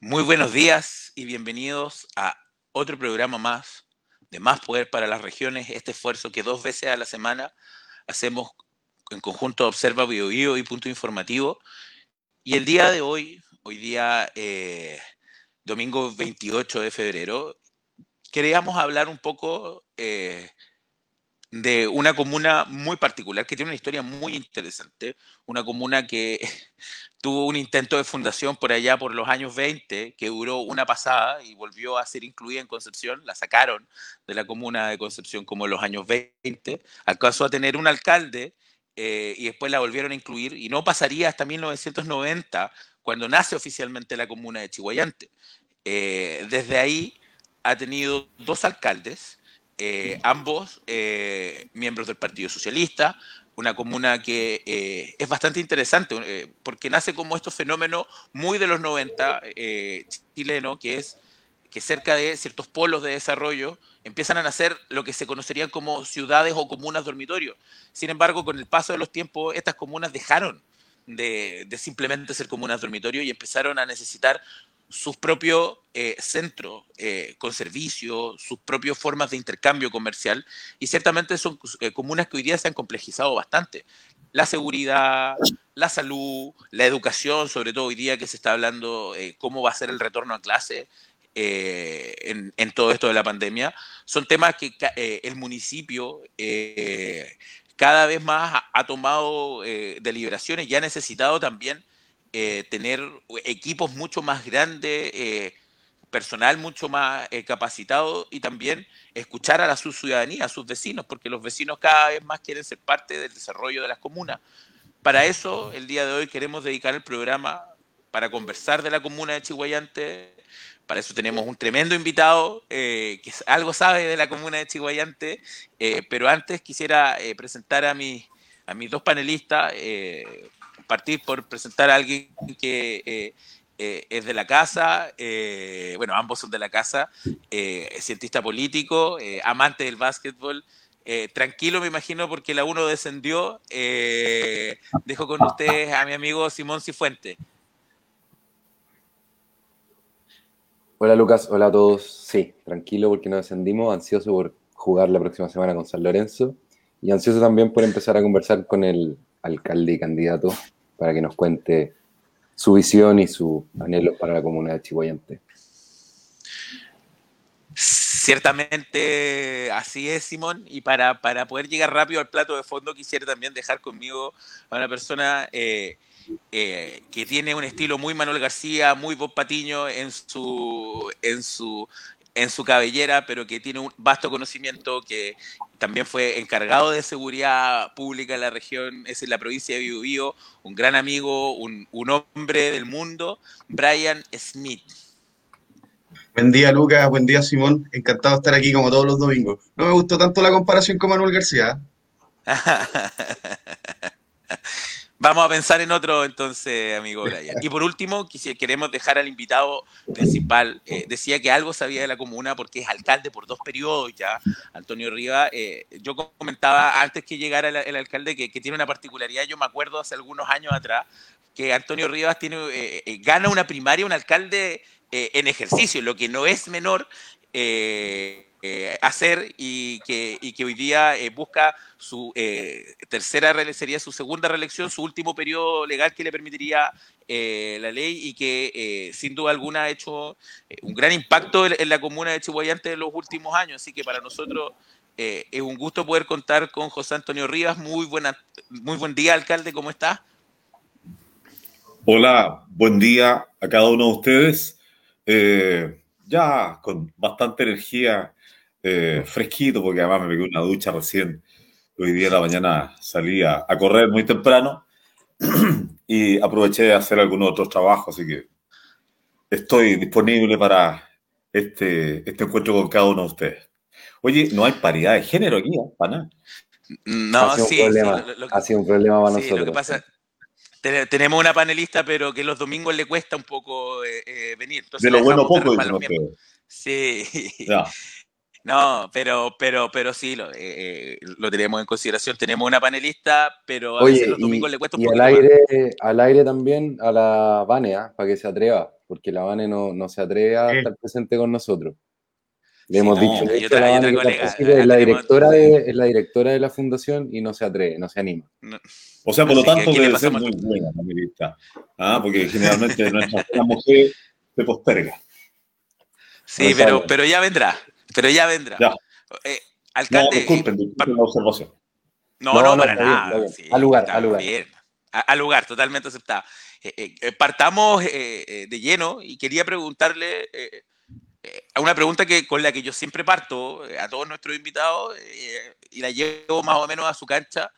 Muy buenos días y bienvenidos a otro programa más de Más Poder para las Regiones, este esfuerzo que dos veces a la semana hacemos en conjunto Observa Bio, y Punto Informativo. Y el día de hoy, hoy día eh, domingo 28 de febrero, queríamos hablar un poco eh, de una comuna muy particular que tiene una historia muy interesante, una comuna que tuvo un intento de fundación por allá por los años 20, que duró una pasada y volvió a ser incluida en Concepción, la sacaron de la comuna de Concepción como en los años 20, alcanzó a tener un alcalde eh, y después la volvieron a incluir y no pasaría hasta 1990 cuando nace oficialmente la comuna de Chihuayante. Eh, desde ahí ha tenido dos alcaldes, eh, ambos miembros del Partido Socialista, una comuna que eh, es bastante interesante eh, porque nace como estos fenómenos muy de los 90 eh, chileno, que es que cerca de ciertos polos de desarrollo empiezan a nacer lo que se conocerían como ciudades o comunas dormitorios. Sin embargo, con el paso de los tiempos, estas comunas dejaron de, de simplemente ser comunas dormitorios y empezaron a necesitar sus propios eh, centros eh, con servicios, sus propias formas de intercambio comercial, y ciertamente son eh, comunas que hoy día se han complejizado bastante. La seguridad, la salud, la educación, sobre todo hoy día que se está hablando cómo va a ser el retorno a clase en, todo esto de la pandemia, son temas que el municipio cada vez más ha, ha tomado deliberaciones y ha necesitado también eh, tener equipos mucho más grandes, eh, personal mucho más eh, capacitado y también escuchar a la ciudadanía, a sus vecinos, porque los vecinos cada vez más quieren ser parte del desarrollo de las comunas. Para eso, el día de hoy queremos dedicar el programa para conversar de la comuna de Chihuayante. Para eso tenemos un tremendo invitado que algo sabe de la comuna de Chihuayante, pero antes quisiera presentar a, mis, a mis dos panelistas partir por presentar a alguien que eh, eh, es de la casa, eh, bueno, ambos son de la casa, cientista político, amante del básquetbol. tranquilo, me imagino, porque la uno descendió. dejo con ustedes a mi amigo Simón Cifuente. Hola Lucas, hola a todos. Sí, tranquilo porque no descendimos, ansioso por jugar la próxima semana con San Lorenzo y ansioso también por empezar a conversar con el alcalde y candidato para que nos cuente su visión y su anhelo para la comunidad de Chihuayante. Ciertamente así es, Simón, y para, para, poder llegar rápido al plato de fondo quisiera también dejar conmigo a una persona eh, eh, que tiene un estilo muy Manuel García, muy Bob Patiño en su, en su, en su cabellera, pero que tiene un vasto conocimiento, que también fue encargado de seguridad pública en la región, es en la provincia de Biobío, un gran amigo, un, un hombre del mundo, Brian Smith. Buen día, Lucas. Buen día, Simón. Encantado de estar aquí como todos los domingos. No me gustó tanto la comparación con Manuel García. Vamos a pensar en otro entonces, amigo Brian. Y por último, queremos dejar al invitado principal. Eh, decía que algo sabía de la comuna porque es alcalde por dos periodos ya, Antonio Riva. Eh, yo comentaba antes que llegara el, alcalde que, tiene una particularidad, yo me acuerdo hace algunos años atrás, que Antonio Rivas tiene, eh, gana una primaria, un alcalde en ejercicio, lo que no es menor. Eh, hacer y que, hoy día eh, busca su eh, tercera, sería su segunda reelección, su último periodo legal que le permitiría la ley y que sin duda alguna ha hecho un gran impacto en, la comuna de Chihuayante en los últimos años. Así que para nosotros es un gusto poder contar con José Antonio Rivas. Muy, buena, muy buen día, alcalde, ¿cómo está? Hola, buen día a cada uno de ustedes. ya con bastante energía eh, fresquito, porque además me pegué una ducha recién. Hoy día de la mañana salí a, correr muy temprano y aproveché de hacer algunos otros trabajos, así que estoy disponible para este, este encuentro con cada uno de ustedes. Oye, no hay paridad de género aquí, ¿eh? Para nada. No, ha sido sí, un problema, ha sido un problema para nosotros. Lo que pasa, tenemos una panelista, pero que los domingos le cuesta un poco eh, venir. de lo bueno poco, dicen Sí. No, pero, pero, pero sí, lo, eh, lo tenemos en consideración. Tenemos una panelista, pero a Oye, veces los domingos y, le cuesta un y al poquito más. aire, al aire también a la Vane, ¿ah? para que se atreva, porque la Vane no, no se atreve a estar presente con nosotros. Le Sí, hemos no, dicho otra- la otra colega, la es la tenemos- directora de, es la directora de la fundación y no se atreve, no se anima. No, O sea, por lo Así tanto, debe ser muy buena la periodista. ¿ah? Porque generalmente nuestra la mujer se posterga. Sí, No pero, sabe. pero ya vendrá. Pero ya vendrá. Ya. Eh, No, alcalde, disculpen, disculpen la observación. No, No, no, no, para nada. bien. sí, Al lugar, al lugar. bien. A- Al lugar, totalmente aceptado. Eh, eh, eh, partamos eh, eh, de lleno y quería preguntarle eh, eh, a una pregunta que, con la que yo siempre parto eh, a todos nuestros invitados eh, y la llevo más o menos a su cancha.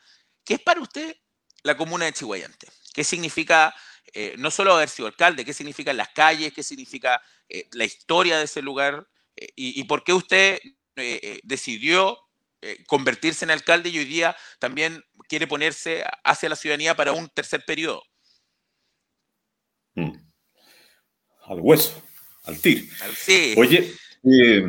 ¿Qué es para usted la comuna de Chihuayante? ¿Qué significa eh, no solo haber sido alcalde, qué significan las calles, qué significa eh, la historia de ese lugar eh, y, y por qué usted eh, eh, decidió eh, convertirse en alcalde y hoy día también quiere ponerse hacia la ciudadanía para un tercer periodo. Mm. Al hueso, al tir. Sí, Oye, eh,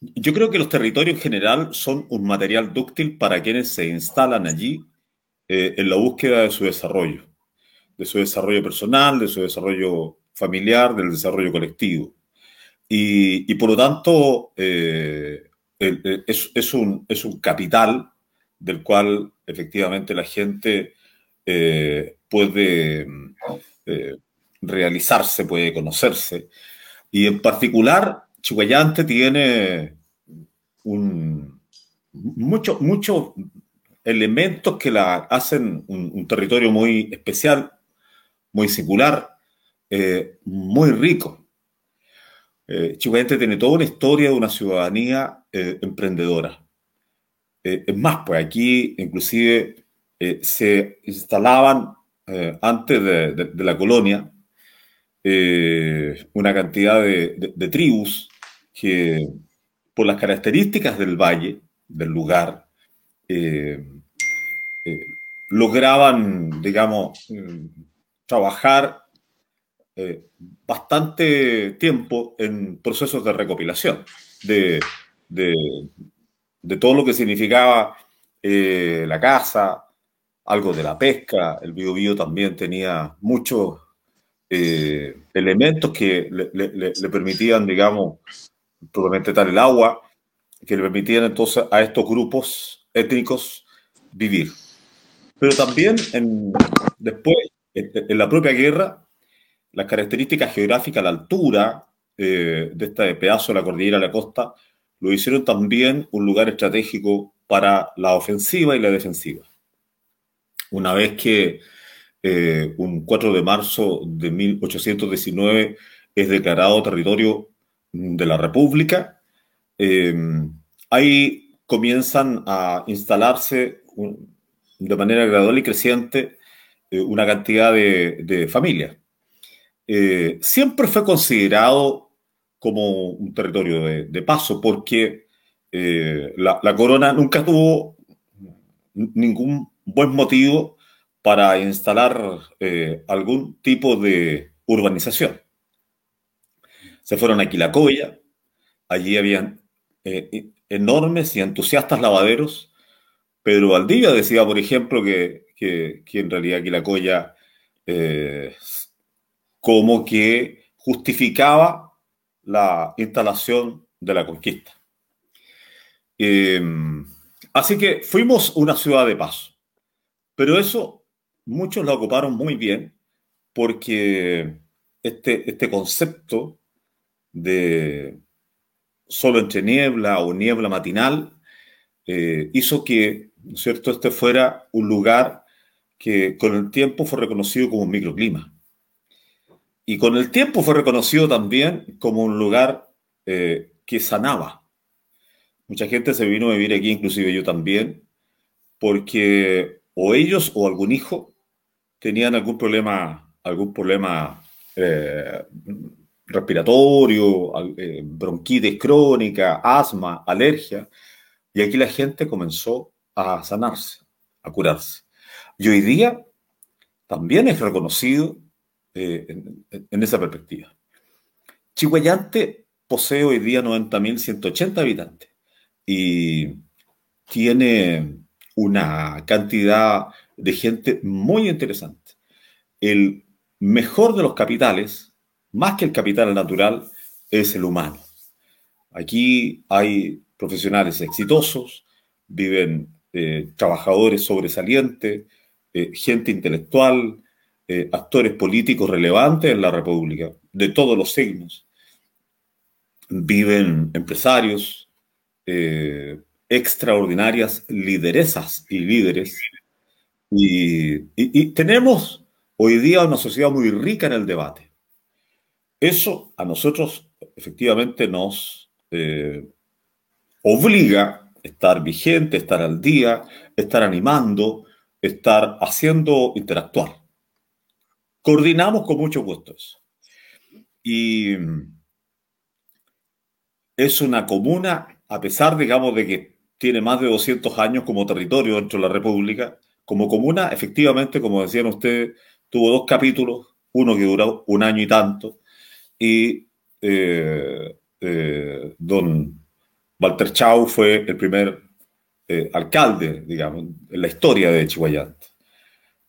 yo creo que los territorios en general son un material dúctil para quienes se instalan allí eh, en la búsqueda de su desarrollo, de su desarrollo personal, de su desarrollo familiar, del desarrollo colectivo. Y, por lo tanto, eh, el- es, un, es un capital del cual efectivamente la gente eh, puede eh, realizarse, puede conocerse. Y en particular, Chihuayante tiene un, muchos muchos elementos que la hacen un, territorio muy especial, muy singular, eh, muy rico. Eh, Chihuayante tiene toda una historia de una ciudadanía eh, emprendedora. Eh, es más, pues aquí inclusive eh, se instalaban eh, antes de, de- de la colonia eh, una cantidad de, de- tribus que por las características del valle, del lugar, lograban, digamos, mm, trabajar eh, bastante tiempo en procesos de recopilación de, de- de todo lo que significaba eh, la caza, algo de la pesca. El Biobío también tenía muchos eh, elementos que le, le- le- permitían, digamos, tal el agua, que le permitían entonces a estos grupos étnicos vivir. Pero también en- después, en la propia guerra, las características geográficas, la altura eh, de este pedazo de la cordillera de la costa, lo hicieron también un lugar estratégico para la ofensiva y la defensiva. Una vez que eh, un 4 de marzo de 1819 es declarado territorio de la República, eh, ahí comienzan a instalarse de manera gradual y creciente eh, una cantidad de, de familias. Eh, siempre fue considerado como un territorio de, paso porque eh, la, corona nunca tuvo ningún buen motivo para instalar eh, algún tipo de urbanización. Se fueron a Quilacoya, allí habían eh, enormes y entusiastas lavaderos. Pedro Valdivia decía, por ejemplo, que, que, en realidad Quilacoya como que justificaba la instalación de la conquista. Eh, así que fuimos una ciudad de paso, pero eso muchos la ocuparon muy bien porque este, este concepto de solo entre niebla o niebla matinal eh, hizo que, ¿no es cierto?, este fuera un lugar que con el tiempo fue reconocido como un microclima. Y con el tiempo fue reconocido también como un lugar eh, que sanaba. Mucha gente se vino a vivir aquí, inclusive yo también, porque o ellos o algún hijo tenían algún problema, algún problema eh, respiratorio, eh, bronquitis crónica, asma, alergia, y aquí la gente comenzó a sanarse, a curarse. Y hoy día también es reconocido eh, en, esa perspectiva. Chihuayante posee hoy día 90.180 habitantes y tiene una cantidad de gente muy interesante. El mejor de los capitales, más que el capital natural, es el humano. Aquí hay profesionales exitosos, viven eh, trabajadores sobresalientes, eh, gente intelectual, eh, actores políticos relevantes en la República, de todos los signos. Viven empresarios, extraordinarias lideresas y líderes. Y, tenemos hoy día una sociedad muy rica en el debate. Eso a nosotros efectivamente nos obliga estar vigente, estar al día, estar animando, estar haciendo interactuar. Coordinamos con mucho gusto eso. Y es una comuna, a pesar, digamos, de que tiene más de 200 años como territorio dentro de la República, como comuna, efectivamente, como decían ustedes, tuvo dos capítulos, uno que duró un año y tanto, y eh, eh, don Walter Chau fue el primer eh, alcalde, digamos, en la historia de Chihuayante.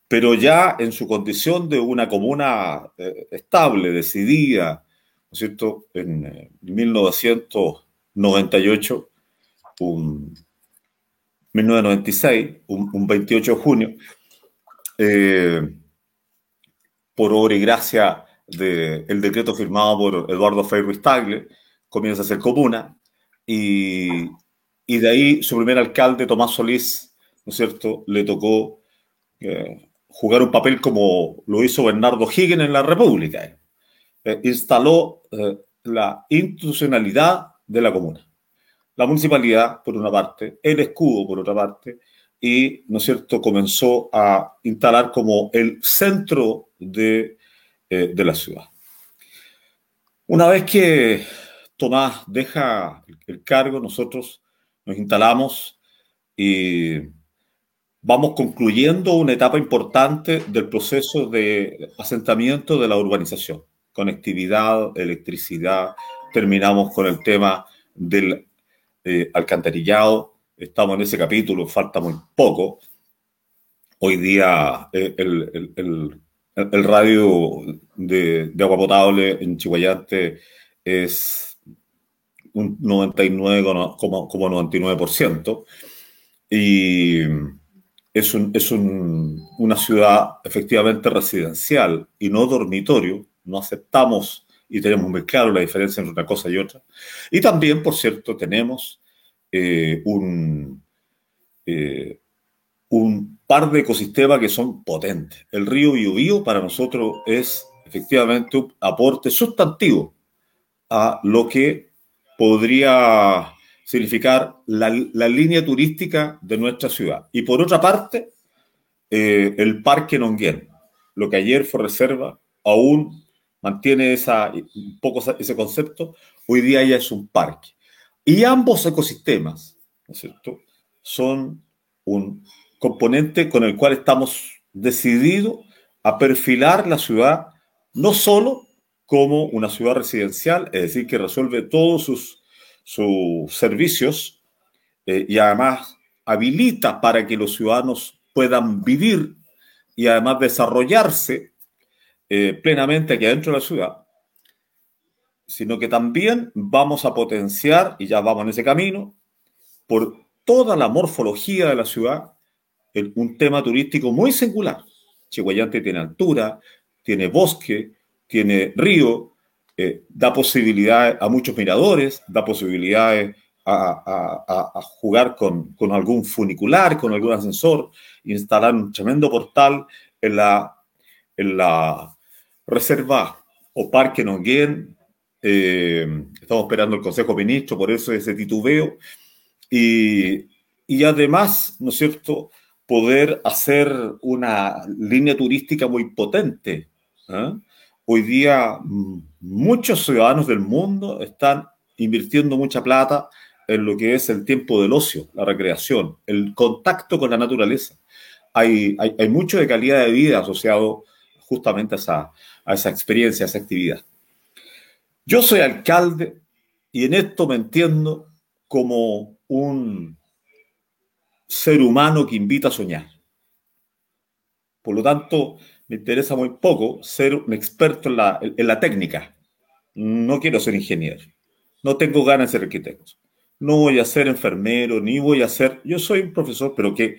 Pero ya en su condición de una comuna eh, estable, decidida, ¿no es cierto? En 1998, eh, un 1996, un, 28 de junio, por obra y gracia del decreto firmado por Eduardo Frei Ruiz Tagle, comienza a ser comuna y, de ahí su primer alcalde, Tomás Solís, ¿no es cierto?, le tocó eh, jugar un papel como lo hizo Bernardo Higgins en la República. Eh, instaló eh, la institucionalidad de la comuna. La municipalidad, por una parte, el escudo, por otra parte, y, ¿no es cierto?, comenzó a instalar como el centro de, de la ciudad. Una vez que Tomás deja el cargo, nosotros nos instalamos y vamos concluyendo una etapa importante del proceso de asentamiento de la urbanización. Conectividad, electricidad, terminamos con el tema del eh, alcantarillado, estamos en ese capítulo, falta muy poco. Hoy día eh, el, radio de, agua potable en Chihuayante es un 99,99%. Y es, un, es una ciudad efectivamente residencial y no dormitorio. No aceptamos y tenemos muy claro la diferencia entre una cosa y otra. Y también, por cierto, tenemos eh, un, eh, un par de ecosistemas que son potentes. El río Biobío para nosotros es efectivamente un aporte sustantivo a lo que podría significar la, línea turística de nuestra ciudad. Y por otra parte, eh, el Parque Nonguén, lo que ayer fue reserva, aún mantiene esa, poco ese concepto, hoy día ya es un parque. Y ambos ecosistemas, ¿no son un componente con el cual estamos decididos a perfilar la ciudad no solo como una ciudad residencial, es decir, que resuelve todos sus, sus servicios eh, y además habilita para que los ciudadanos puedan vivir y además desarrollarse eh, plenamente aquí adentro de la ciudad, sino que también vamos a potenciar, y ya vamos en ese camino, por toda la morfología de la ciudad, un tema turístico muy singular. Chihuayante tiene altura, tiene bosque, tiene río, eh, da posibilidades a muchos miradores, da posibilidades a, jugar con, algún funicular, con algún ascensor, instalar un tremendo portal en la, en la reserva o parque Nonguén. Eh, estamos esperando el Consejo Ministro, por eso ese titubeo. Y, y además, ¿no es cierto?, poder hacer una línea turística muy potente. ¿eh? Hoy día mm, muchos ciudadanos del mundo están invirtiendo mucha plata en lo que es el tiempo del ocio, la recreación, el contacto con la naturaleza. Hay, mucho de calidad de vida asociado justamente a esa experiencia, a esa actividad. Yo soy alcalde y en esto me entiendo como un ser humano que invita a soñar. Por lo tanto, me interesa muy poco ser un experto en la, técnica. No quiero ser ingeniero. No tengo ganas de ser arquitecto. No voy a ser enfermero, ni voy a ser... Yo soy un profesor, pero que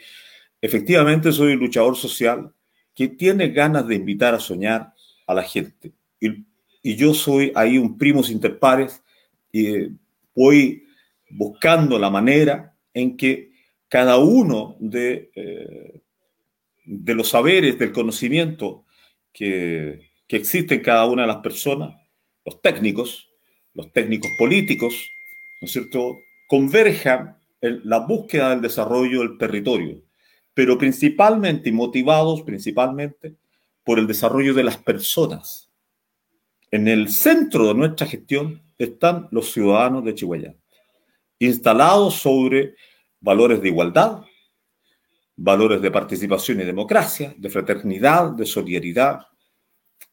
efectivamente soy un luchador social que tiene ganas de invitar a soñar a la gente. Y, yo soy ahí un primos interpares y voy buscando la manera en que cada uno de, eh, de los saberes, del conocimiento que, que existe en cada una de las personas, los técnicos, los técnicos políticos, ¿no es cierto?, converjan en la búsqueda del desarrollo del territorio, pero principalmente y motivados principalmente por el desarrollo de las personas. En el centro de nuestra gestión están los ciudadanos de Chihuahua, instalados sobre valores de igualdad, valores de participación y democracia, de fraternidad, de solidaridad,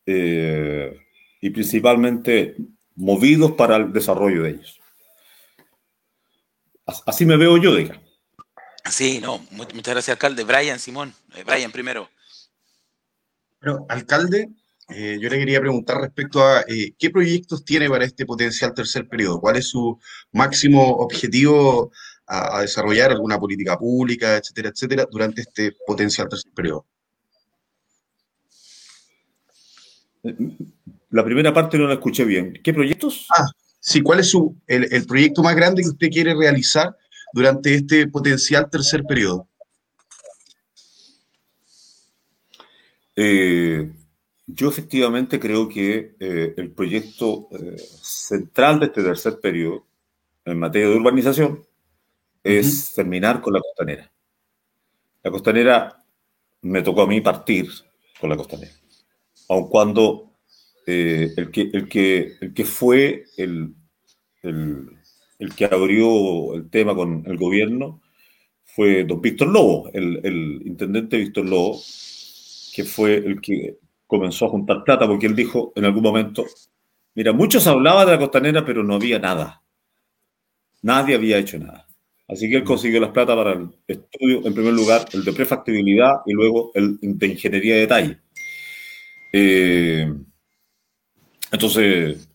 eh, y principalmente movidos para el desarrollo de ellos. Así me veo yo, diga. Sí, no, muchas gracias, alcalde. Brian, Simón. Eh, Brian, primero. Bueno, alcalde, eh, yo le quería preguntar respecto a eh, qué proyectos tiene para este potencial tercer periodo. ¿Cuál es su máximo objetivo a, a desarrollar? ¿Alguna política pública, etcétera, etcétera, durante este potencial tercer periodo? La primera parte no la escuché bien. ¿Qué proyectos? Ah, sí, ¿cuál es su, el, el proyecto más grande que usted quiere realizar durante este potencial tercer periodo? Eh, yo efectivamente creo que eh, el proyecto eh, central de este tercer periodo en materia de urbanización es terminar con la costanera. La costanera me tocó a mí partir con la costanera. Aun cuando eh, el, que, el, que, el que fue el, el, el que abrió el tema con el gobierno fue don Víctor Lobo, el, el intendente Víctor Lobo, que fue el que comenzó a juntar plata porque él dijo en algún momento, mira, muchos hablaban de la costanera, pero no había nada. Nadie había hecho nada. Así que él consiguió las plata para el estudio, en primer lugar, el de prefactibilidad y luego el de ingeniería de detalle. Eh, entonces,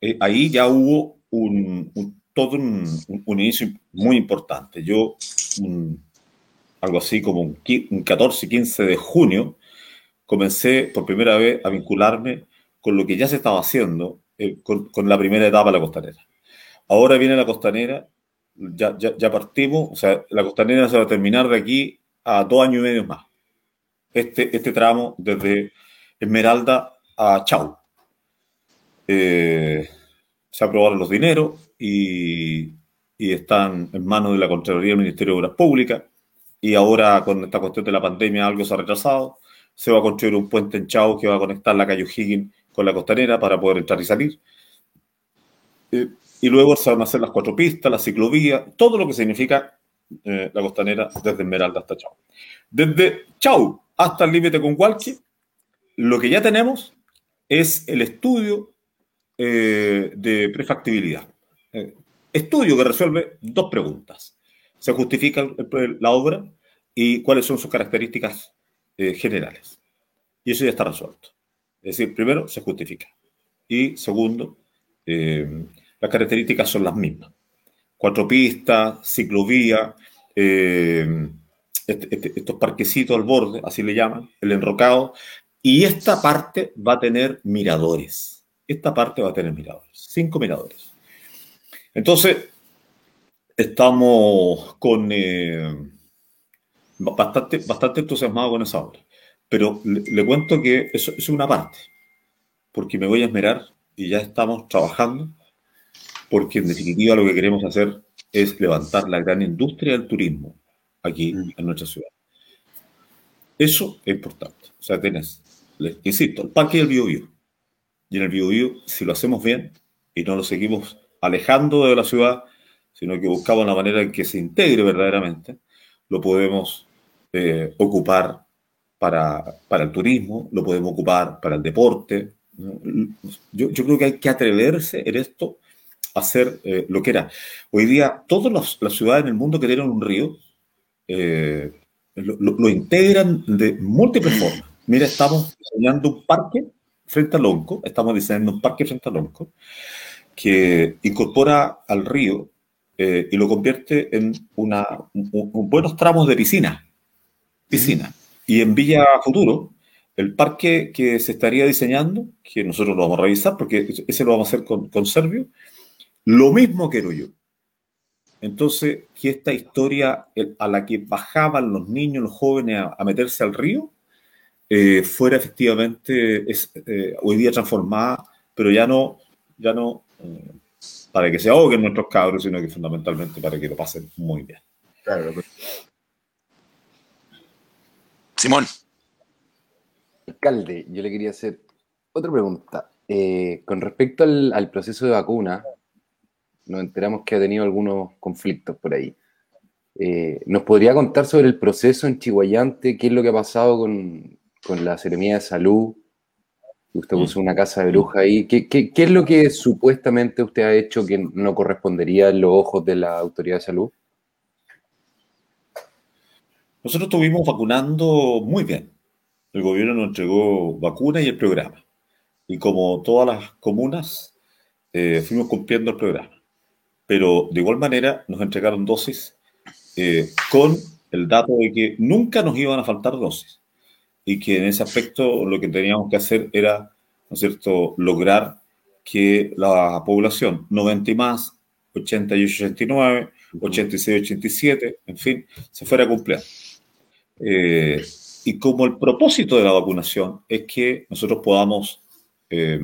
eh, ahí ya hubo un, un todo un, un, inicio muy importante. Yo, un, algo así como un, un 14, 15 de junio, comencé por primera vez a vincularme con lo que ya se estaba haciendo eh, con, con, la primera etapa de la costanera. Ahora viene la costanera, ya, ya, ya, partimos, o sea, la costanera se va a terminar de aquí a dos años y medio más. Este, este tramo desde Esmeralda a Chau. Eh, se aprobaron los dineros y, están en manos de la Contraloría del Ministerio de Obras Públicas. Y ahora, con esta cuestión de la pandemia, algo se ha retrasado se va a construir un puente en Chao que va a conectar la calle O'Higgins con la costanera para poder entrar y salir. Eh, y luego se van a hacer las cuatro pistas, la ciclovía, todo lo que significa eh, la costanera desde Esmeralda hasta Chao. Desde Chao hasta el límite con Hualqui, lo que ya tenemos es el estudio eh, de prefactibilidad. Eh, estudio que resuelve dos preguntas. ¿Se justifica el, la obra y cuáles son sus características eh, generales. Y eso ya está resuelto. Es decir, primero, se justifica. Y segundo, eh, las características son las mismas. Cuatro pistas, ciclovía, eh, este, este, estos parquecitos al borde, así le llaman, el enrocado. Y esta parte va a tener miradores. Esta parte va a tener miradores. Cinco miradores. Entonces, estamos con... Eh, bastante, bastante entusiasmado con esa obra. Pero le, le cuento que eso, es una parte, porque me voy a esmerar y ya estamos trabajando, porque en definitiva lo que queremos hacer es levantar la gran industria del turismo aquí mm. en nuestra ciudad. Eso es importante. O sea, tenés, les insisto, el parque del Biobío. Y en el Biobío, si lo hacemos bien y no lo seguimos alejando de la ciudad, sino que buscamos la manera en que se integre verdaderamente, lo podemos eh, ocupar para, para, el turismo, lo podemos ocupar para el deporte. Yo, yo, creo que hay que atreverse en esto hacer eh, lo que era. Hoy día, todas las ciudades en el mundo que tienen un río eh, lo, integran de múltiples formas. Mira, estamos diseñando un parque frente a Lonco, estamos diseñando un parque frente a Lonco, que incorpora al río eh, y lo convierte en una, buenos tramos de piscina. Piscina. Y en Villa Futuro, el parque que se estaría diseñando, que nosotros lo vamos a revisar, porque ese lo vamos a hacer con, con Servio, lo mismo quiero yo. Entonces, que esta historia a la que bajaban los niños, los jóvenes a, meterse al río, eh, fuera efectivamente es, eh, hoy día transformada, pero ya no, ya no eh, para que se ahoguen nuestros cabros, sino que fundamentalmente para que lo pasen muy bien. Claro. Simón. Alcalde, yo le quería hacer otra pregunta. con respecto al proceso de vacuna, nos enteramos que ha tenido algunos conflictos por ahí. Eh, ¿Nos podría contar sobre el proceso en Chihuayante? ¿Qué es lo que ha pasado con, la Seremía de Salud? Usted puso una casa de bruja ahí. ¿Qué, es lo que supuestamente usted ha hecho que no correspondería en los ojos de la autoridad de salud? Nosotros estuvimos vacunando muy bien. El gobierno nos entregó vacunas y el programa. Y como todas las comunas, eh, fuimos cumpliendo el programa pero de igual manera nos entregaron dosis eh, con el dato de que nunca nos iban a faltar dosis y que en ese aspecto lo que teníamos que hacer era, ¿no es cierto?, lograr que la población 90 y más, 88, 89, 86, 87, en fin, se fuera cumpliendo. Eh, y como el propósito de la vacunación es que nosotros podamos eh,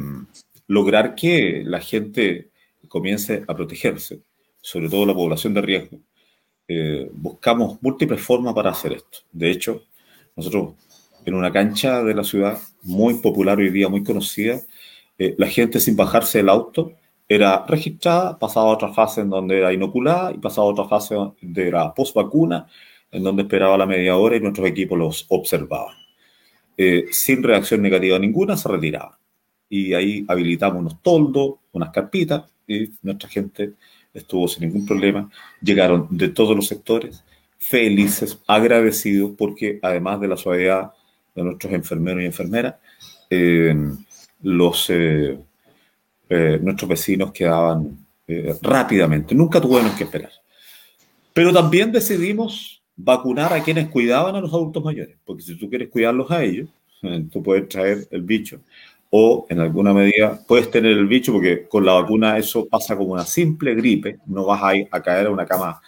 lograr que la gente comience a protegerse, sobre todo la población de riesgo, eh, buscamos múltiples formas para hacer esto. De hecho, nosotros en una cancha de la ciudad muy popular hoy día, muy conocida, eh, la gente sin bajarse del auto era registrada, pasaba a otra fase en donde era inoculada y pasaba a otra fase de la post vacuna, en donde esperaba la media hora y nuestros equipos los observaban. Eh, sin reacción negativa ninguna, se retiraban. Y ahí habilitamos unos toldos, unas carpitas, y nuestra gente estuvo sin ningún problema. Llegaron de todos los sectores, felices, agradecidos, porque además de la suavidad de nuestros enfermeros y enfermeras, eh, los, eh, eh, nuestros vecinos quedaban rápidamente, nunca tuvieron que esperar. Pero también decidimos vacunar a quienes cuidaban a los adultos mayores, porque si tú quieres cuidarlos a ellos, tú puedes traer el bicho o en alguna medida puedes tener el bicho porque con la vacuna eso pasa como una simple gripe, no vas a, ir a caer a una cama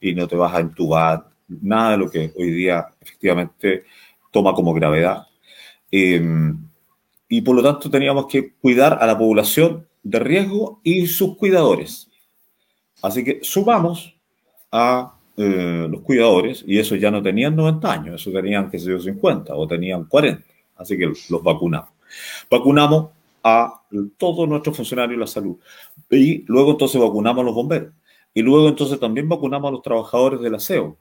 y no te vas a entubar, nada de lo que hoy día efectivamente toma como gravedad. Em, y por lo tanto teníamos que cuidar a la población de riesgo y sus cuidadores. Así que sumamos a eh, los cuidadores y esos ya no tenían 90 años, eso tenían, que ser 50 o tenían 40. Así que los vacunamos. Vacunamos a todos nuestros funcionarios de la salud. Y luego entonces vacunamos a los bomberos. Y luego entonces también vacunamos a los trabajadores del aseo,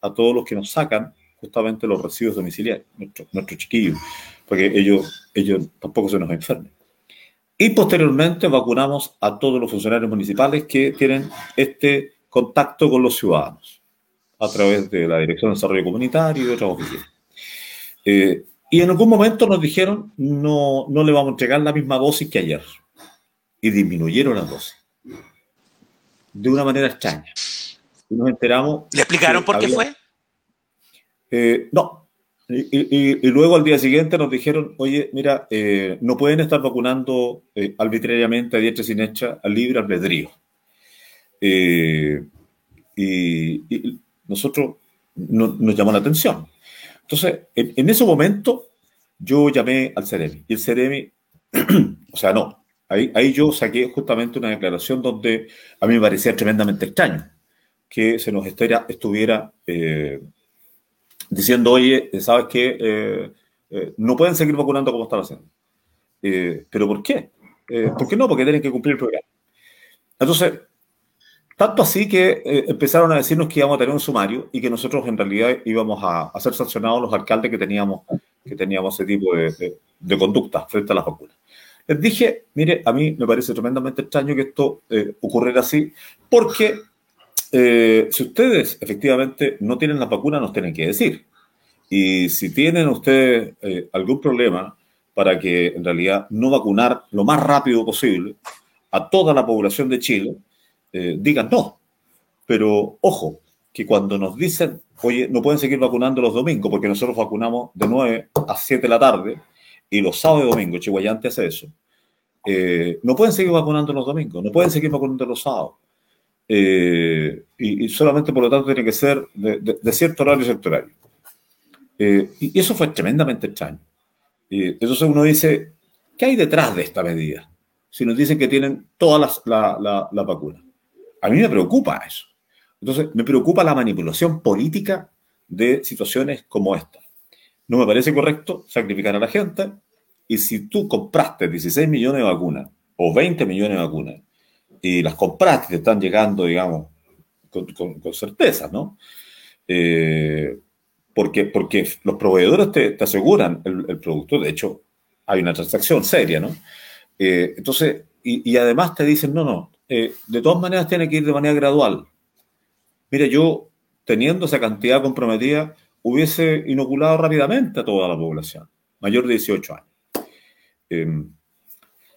a todos los que nos sacan justamente los residuos domiciliarios, nuestros, chiquillos, porque ellos, ellos tampoco se nos enfermen. Y posteriormente vacunamos a todos los funcionarios municipales que tienen este contacto con los ciudadanos a través de la Dirección de Desarrollo Comunitario y de otras oficinas. Eh, y en algún momento nos dijeron, no, no le vamos a entregar la misma dosis que ayer. Y disminuyeron la dosis. De una manera extraña. Y nos enteramos. ¿Le explicaron por qué fue? Eh, no. Y, luego al día siguiente nos dijeron, oye, mira, eh, no pueden estar vacunando eh, arbitrariamente a diestra y siniestra al libre albedrío. y, nosotros nos llamó la atención. Entonces, en, ese momento, yo llamé al Ceremi. Y el Ceremi, o sea, no, ahí, yo saqué justamente una declaración donde a mí me parecía tremendamente extraño que se nos estuviera, eh, diciendo, oye, ¿sabes qué? Eh, eh, no pueden seguir vacunando como están haciendo. ¿Pero por qué? ¿Por qué no? Porque tienen que cumplir el programa. Entonces, tanto así que eh, empezaron a decirnos que íbamos a tener un sumario y que nosotros en realidad íbamos a, ser sancionados los alcaldes que teníamos, que teníamos ese tipo de, conducta frente a las vacunas. Les dije, mire, a mí me parece tremendamente extraño que esto eh, ocurriera así, porque eh, si ustedes efectivamente no tienen la vacuna, nos tienen que decir. Y si tienen ustedes eh, algún problema para que en realidad no vacunar lo más rápido posible a toda la población de Chile, eh, digan no. Pero ojo, que cuando nos dicen, oye, no pueden seguir vacunando los domingos, porque nosotros vacunamos de 9 a 7 de la tarde, y los sábados y domingos, Chihuayante hace eso, eh, no pueden seguir vacunando los domingos, no pueden seguir vacunando los sábados. Eh, y, solamente por lo tanto tiene que ser de, cierto horario sectorial. Eh, y, eso fue tremendamente extraño. Y entonces uno dice, ¿qué hay detrás de esta medida? Si nos dicen que tienen todas las la, la, vacunas. A mí me preocupa eso. Entonces, me preocupa la manipulación política de situaciones como esta. No me parece correcto sacrificar a la gente. Y si tú compraste 16 millones de vacunas o 20 millones de vacunas y las compraste te están llegando, digamos, con, certeza, ¿no? Eh, porque, porque los proveedores te, aseguran el, producto, de hecho, hay una transacción seria, ¿no? Eh, entonces, y, además te dicen, no, no, eh, de todas maneras tiene que ir de manera gradual. Mire, yo, teniendo esa cantidad comprometida, hubiese inoculado rápidamente a toda la población, mayor de 18 años. Em,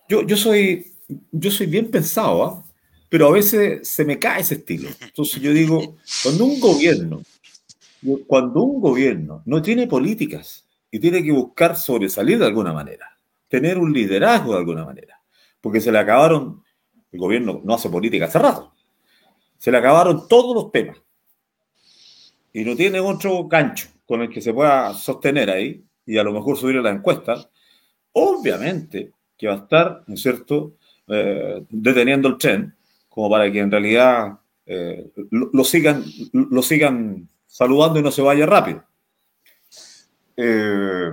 yo, yo soy yo soy bien pensado, ¿ah? pero a veces se me cae ese estilo. Entonces yo digo, cuando un gobierno, cuando un gobierno no tiene políticas y tiene que buscar sobresalir de alguna manera, tener un liderazgo de alguna manera, porque se le acabaron, el gobierno no hace política hace rato, se le acabaron todos los temas y no tiene otro gancho con el que se pueda sostener ahí y a lo mejor subir a la encuesta, obviamente que va a estar, ¿no es cierto?, eh, deteniendo el tren, como para que en realidad eh, lo, sigan, lo sigan saludando y no se vaya rápido. Eh,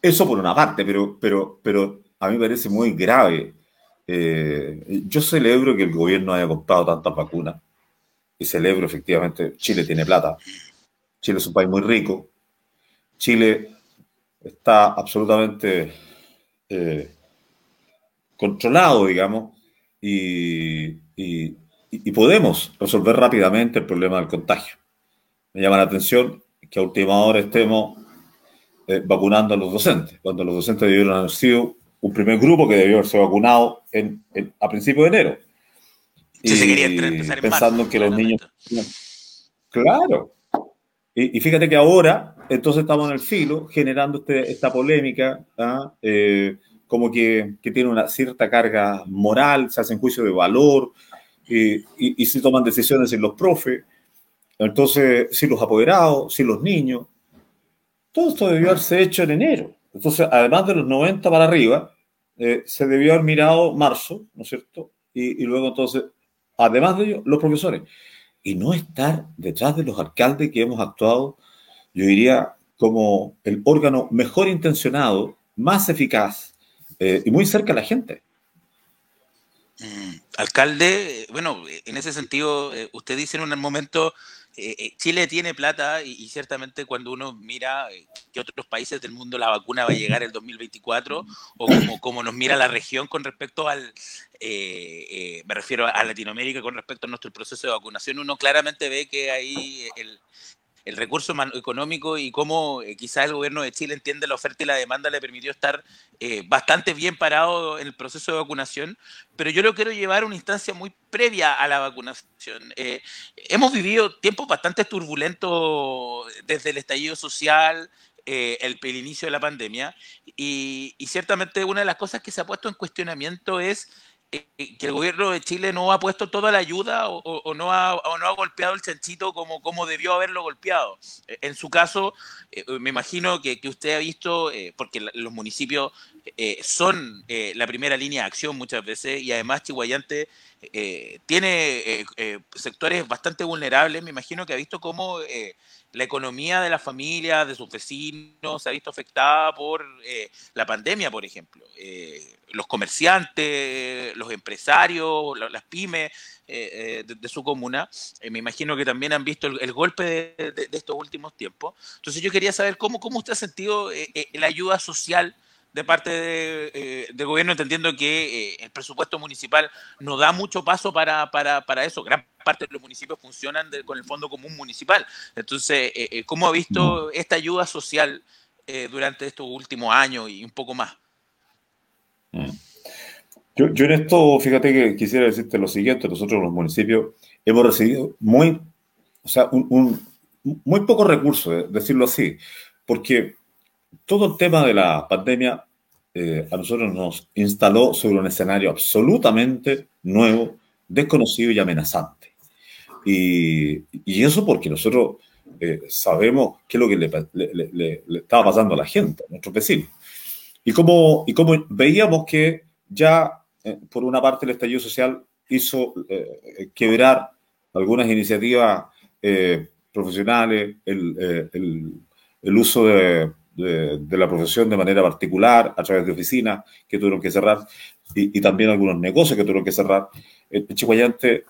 eso por una parte, pero, pero, pero a mí me parece muy grave. Yo celebro que el gobierno haya comprado tantas vacunas. Y celebro efectivamente, Chile tiene plata, Chile es un país muy rico, Chile está absolutamente controlado, digamos, y, podemos resolver rápidamente el problema del contagio. Me llama la atención que a última hora estemos eh, vacunando a los docentes, cuando los docentes debieron haber sido un primer grupo que debió haberse vacunado en, a principios de enero. y se quería empezar en pensando que los niños... Claro. Y, fíjate que ahora, entonces estamos en el filo, generando este, esta polémica, ¿ah? eh, como que, tiene una cierta carga moral, se hacen juicios de valor y, y, se toman decisiones en los profes. Entonces, si los apoderados, si los niños, todo esto debió haberse hecho en enero. Entonces, además de los 90 para arriba, eh, se debió haber mirado marzo, ¿no es cierto? Y, luego entonces, además de ello, los profesores. Y no estar detrás de los alcaldes que hemos actuado, yo diría, como el órgano mejor intencionado, más eficaz, eh, y muy cerca a la gente. Mm, alcalde, bueno, en ese sentido, eh, usted dice en un momento, eh, Chile tiene plata y, ciertamente cuando uno mira que otros países del mundo la vacuna va a llegar el 2024 o como, como nos mira la región con respecto al, me refiero a Latinoamérica con respecto a nuestro proceso de vacunación, uno claramente ve que ahí el, el recurso económico y cómo eh, quizás el gobierno de Chile entiende la oferta y la demanda le permitió estar eh, bastante bien parado en el proceso de vacunación, pero yo lo quiero llevar a una instancia muy previa a la vacunación. Eh, hemos vivido tiempos bastante turbulentos desde el estallido social, el, el, inicio de la pandemia, y, y ciertamente una de las cosas que se ha puesto en cuestionamiento es eh, que el gobierno de Chile no ha puesto toda la ayuda o, no, ha, no ha golpeado el chanchito como, como debió haberlo golpeado. Eh, en su caso, eh, me imagino que, que, usted ha visto, porque los municipios son la primera línea de acción muchas veces y además Chihuayante tiene sectores bastante vulnerables, me imagino que ha visto cómo la economía de la familia, de sus vecinos, se ha visto afectada por eh, la pandemia, por ejemplo. Eh, los comerciantes, los empresarios, las pymes eh, de, su comuna, me imagino que también han visto el, golpe de, estos últimos tiempos. Entonces yo quería saber cómo, cómo usted ha sentido la ayuda social de parte de, eh, del gobierno, entendiendo que eh, el presupuesto municipal no da mucho paso para, para, para eso. Gran parte de los municipios funcionan con el Fondo Común Municipal. Entonces, eh, ¿cómo ha visto esta ayuda social durante estos últimos años y un poco más? Mm. Yo, yo, en esto, fíjate que quisiera decirte lo siguiente, nosotros los municipios hemos recibido muy, o sea, un, muy pocos recursos, decirlo así, porque todo el tema de la pandemia eh, a nosotros nos instaló sobre un escenario absolutamente nuevo, desconocido y amenazante. Y, y eso porque nosotros eh, sabemos qué es lo que le, le, estaba pasando a la gente, a nuestros vecinos. Y como, y como veíamos que ya, eh, por una parte, el estallido social hizo quebrar algunas iniciativas profesionales, el, el, el uso de de, la profesión de manera particular, a través de oficinas que tuvieron que cerrar y, también algunos negocios que tuvieron que cerrar. En Chihuayante,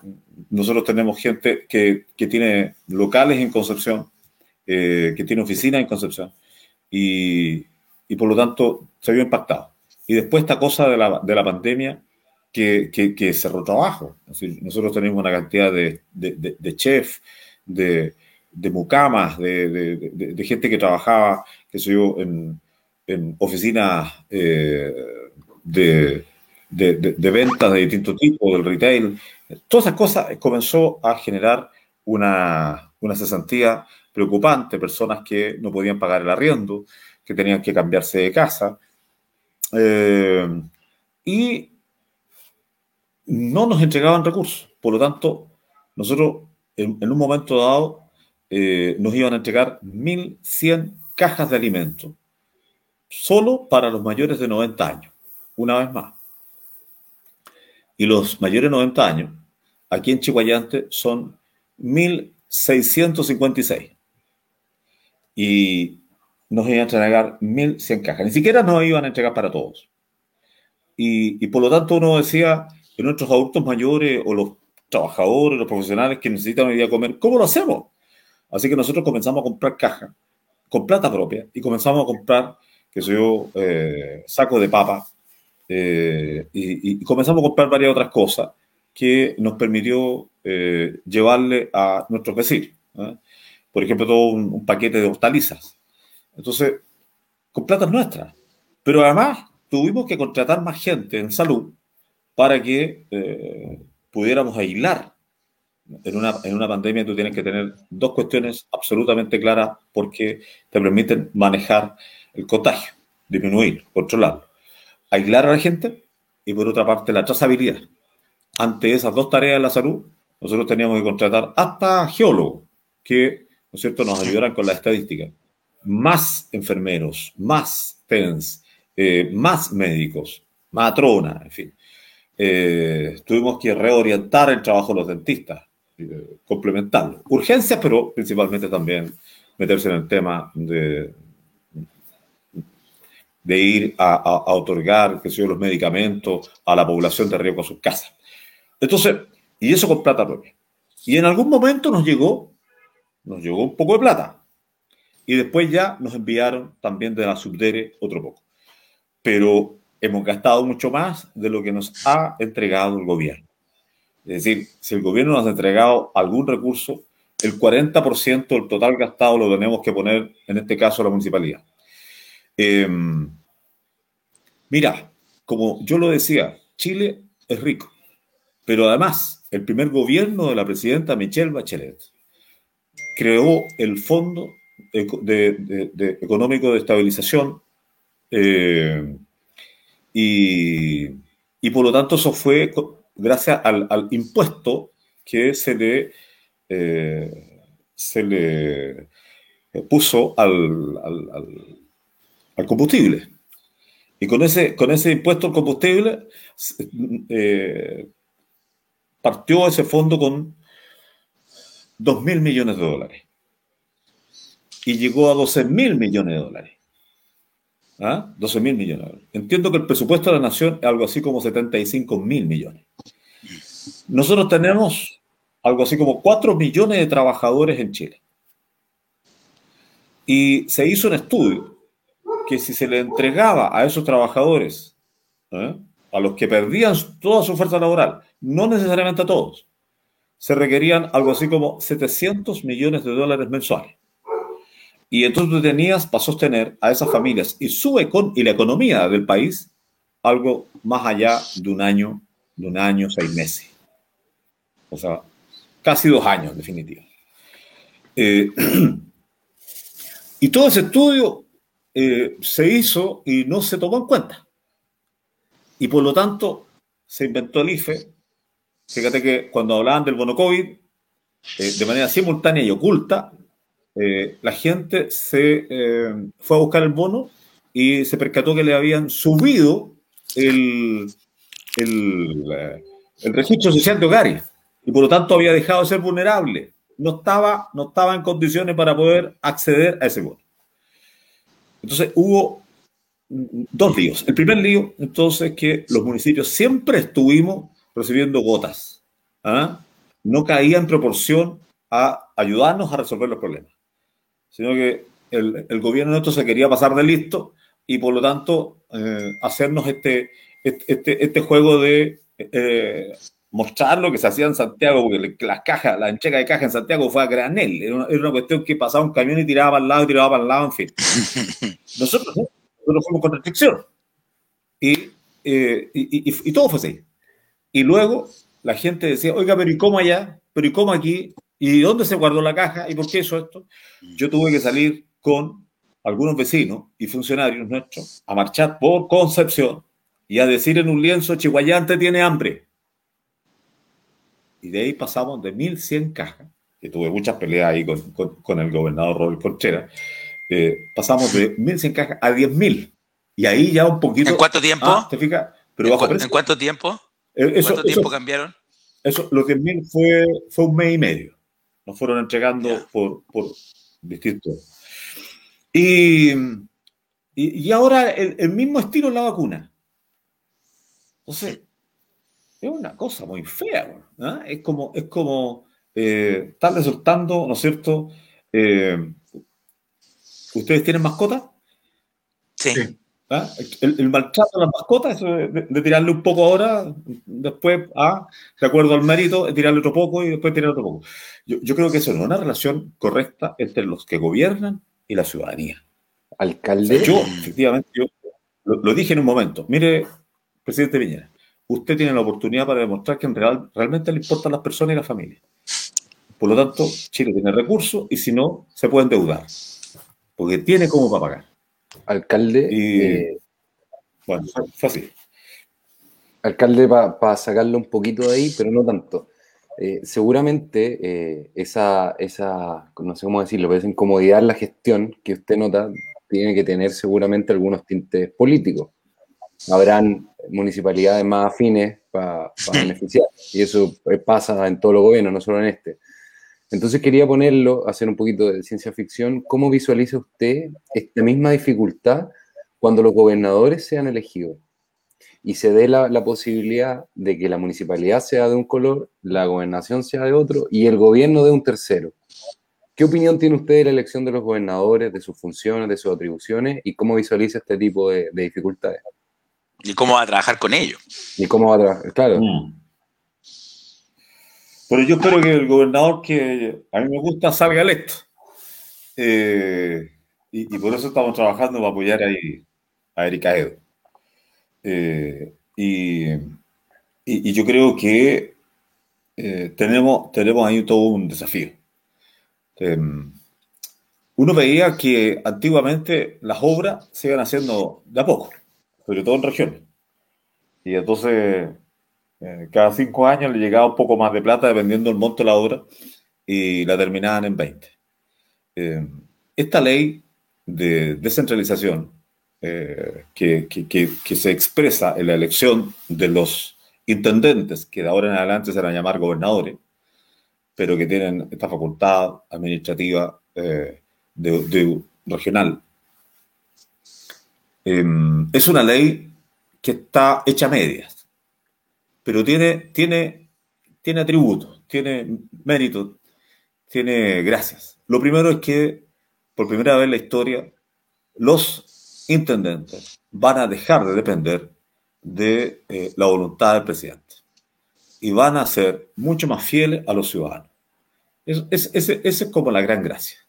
nosotros tenemos gente que, que tiene locales en Concepción, eh, que tiene oficinas en Concepción y, y, por lo tanto se vio impactado. Y después esta cosa de la, de la pandemia que, que, cerró trabajo. nosotros tenemos una cantidad de, de, de chefs, de, de mucamas, de, gente que trabajaba, que sé yo, en, oficinas eh, de, de, ventas de distintos tipos, del retail. Todas esas cosas comenzó a generar una, una cesantía preocupante, personas que no podían pagar el arriendo, que tenían que cambiarse de casa. Eh, y no nos entregaban recursos. Por lo tanto, nosotros en un momento dado eh, nos iban a entregar 1.100 cajas de alimentos, solo para los mayores de 90 años, una vez más. Y los mayores de 90 años, aquí en Chihuayante, son 1.656. Y nos iban a entregar 1.100 cajas. Ni siquiera nos iban a entregar para todos. Y, y por lo tanto uno decía que nuestros adultos mayores o los trabajadores, los profesionales que necesitan hoy día comer, ¿cómo lo hacemos? Así que nosotros comenzamos a comprar cajas con plata propia y comenzamos a comprar, que sé yo, eh, de papa eh, y, comenzamos a comprar varias otras cosas que nos permitió eh, llevarle a nuestros vecinos. Por ejemplo, todo un, paquete de hortalizas. Entonces, con plata nuestra. Pero además tuvimos que contratar más gente en salud para que pudiéramos aislar en una, en una pandemia tú tienes que tener dos cuestiones absolutamente claras porque te permiten manejar el contagio, disminuir, controlarlo. Aislar a la gente y por otra parte la trazabilidad. Ante esas dos tareas de la salud, nosotros teníamos que contratar hasta geólogos que, ¿no es cierto?, nos ayudaran con la estadística. Más enfermeros, más TENS, eh, más médicos, matrona, en fin. Eh, tuvimos que reorientar el trabajo de los dentistas, complementarlo. Urgencias, pero principalmente también meterse en el tema de, de ir a, otorgar que los medicamentos a la población de riesgo a sus casas. Entonces, y eso con plata propia. Y en algún momento nos llegó, nos llegó un poco de plata. Y después ya nos enviaron también de la Subdere otro poco. Pero hemos gastado mucho más de lo que nos ha entregado el gobierno. Es decir, si el gobierno nos ha entregado algún recurso, el 40% del total gastado lo tenemos que poner, en este caso, la municipalidad. Em, mira, como yo lo decía, Chile es rico, pero además el primer gobierno de la presidenta Michelle Bachelet creó el Fondo de, Económico de Estabilización eh, y, y por lo tanto eso fue gracias al, impuesto que se le, eh, se le puso al, al, combustible. Y con ese, con ese impuesto al combustible eh, partió ese fondo con 2 mil millones de dólares. Y llegó a 12 mil millones de dólares. ¿Ah? 12 mil millones. Entiendo que el presupuesto de la nación es algo así como 75 mil millones. Nosotros tenemos algo así como 4 millones de trabajadores en Chile. Y se hizo un estudio que si se le entregaba a esos trabajadores, ¿eh? a los que perdían toda su fuerza laboral, no necesariamente a todos, se requerían algo así como 700 millones de dólares mensuales. Y entonces tú tenías para sostener a esas familias y, su y la economía del país algo más allá de un año, de un año, seis meses. O sea, casi dos años, en definitiva. Eh, y todo ese estudio eh, se hizo y no se tomó en cuenta. Y por lo tanto, se inventó el IFE. Fíjate que cuando hablaban del bono COVID, eh, de manera simultánea y oculta, la gente se fue a buscar el bono y se percató que le habían subido el, el, el registro social de hogares y por lo tanto había dejado de ser vulnerable. No estaba, no estaba en condiciones para poder acceder a ese bono. Entonces hubo dos líos. El primer lío, entonces, que los municipios siempre estuvimos recibiendo gotas. ¿ah? No caía en proporción a ayudarnos a resolver los problemas, sino que el, el gobierno nuestro se quería pasar de listo y por lo tanto eh, hacernos este, este, este, juego de eh, mostrar lo que se hacía en Santiago, porque las cajas, la encheca de caja en Santiago fue a granel. Era una, cuestión que pasaba un camión y tiraba para el lado y tiraba para el lado, en fin. Nosotros, nosotros fuimos con restricción. Y, eh, y, y, y, todo fue así. Y luego la gente decía, oiga, pero ¿y cómo allá? ¿Pero y cómo aquí? ¿Y dónde se guardó la caja? ¿Y por qué eso esto? Yo tuve que salir con algunos vecinos y funcionarios nuestros a marchar por Concepción y a decir en un lienzo, Chihuayante tiene hambre y de ahí pasamos de 1.100 cajas, que tuve muchas peleas ahí con, con, el gobernador Robert Conchera, eh, pasamos de 1.100 cajas a 10.000. Y ahí ya un poquito... ¿En cuánto tiempo? Ah, ¿Te fijas? Pero ¿En, cuánto tiempo? Eh, ¿En cuánto tiempo cambiaron? Eso, los 10.000 fue, fue un mes y medio. Nos fueron entregando por, por distintos. Y, y, y, ahora el, el mismo estilo en la vacuna. Entonces, es una cosa muy fea. Es como, es como eh, estar resultando, ¿no es cierto? Eh, ¿Ustedes tienen mascotas? Sí. ¿Ah? El, maltrato a las mascotas, de, tirarle un poco ahora, después, ah, de acuerdo al mérito, tirarle otro poco y después tirarle otro poco. Yo, yo creo que eso no es una relación correcta entre los que gobiernan y la ciudadanía. Alcalde. yo, efectivamente, yo lo, lo, dije en un momento. Mire, presidente Viñera, usted tiene la oportunidad para demostrar que en real, realmente le importan las personas y las familias. Por lo tanto, Chile tiene recursos y si no, se puede endeudar. Porque tiene cómo para pagar. Alcalde. Y, eh, bueno, fue así. Alcalde, para pa sacarlo un poquito de ahí, pero no tanto. Eh, seguramente eh, esa, esa, no sé cómo decirlo, pero esa incomodidad en la gestión que usted nota tiene que tener seguramente algunos tintes políticos. Habrán municipalidades más afines para beneficiar. Y eso pasa en todos los gobiernos, no solo en este. Entonces quería ponerlo, hacer un poquito de ciencia ficción. ¿Cómo visualiza usted esta misma dificultad cuando los gobernadores sean elegidos? Y se dé la, la, posibilidad de que la municipalidad sea de un color, la gobernación sea de otro y el gobierno de un tercero. ¿Qué opinión tiene usted de la elección de los gobernadores, de sus funciones, de sus atribuciones y cómo visualiza este tipo de, de dificultades? ¿Y cómo va a trabajar con ellos? ¿Y cómo va a trabajar? Claro. Mm. Pero yo espero que el gobernador que a mí me gusta salga electo. Eh, y, y, por eso estamos trabajando para apoyar ahí a Erika Edo. Eh, y, y, y, yo creo que eh, tenemos, tenemos ahí todo un desafío. Em, uno veía que antiguamente las obras se iban haciendo de a poco sobre todo en regiones. Y entonces, cada cinco años le llegaba un poco más de plata dependiendo del monto de la obra y la terminaban en 20. Eh, esta ley de descentralización eh, que, que, que, se expresa en la elección de los intendentes, que de ahora en adelante se van a llamar gobernadores, pero que tienen esta facultad administrativa de, regional es una ley que está hecha a medias, pero tiene, tiene, tiene atributos, tiene méritos, tiene gracias. Lo primero es que, por primera vez en la historia, los intendentes van a dejar de depender de eh, la voluntad del presidente y van a ser mucho más fieles a los ciudadanos. Esa es, es, como la gran gracia.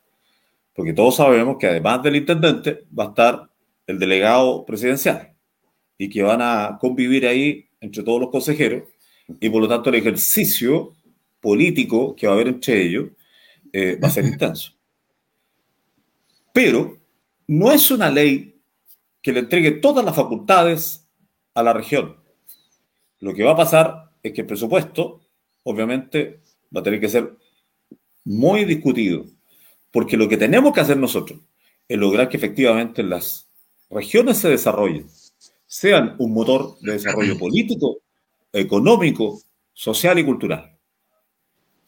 Porque todos sabemos que además del intendente va a estar el delegado presidencial y que van a convivir ahí entre todos los consejeros y por lo tanto el ejercicio político que va a haber entre ellos eh, va a ser intenso. Pero no es una ley que le entregue todas las facultades a la región. Lo que va a pasar es que el presupuesto, obviamente, va a tener que ser muy discutido, porque lo que tenemos que hacer nosotros es lograr que efectivamente las regiones se desarrollen, sean un motor de desarrollo político, económico, social y cultural.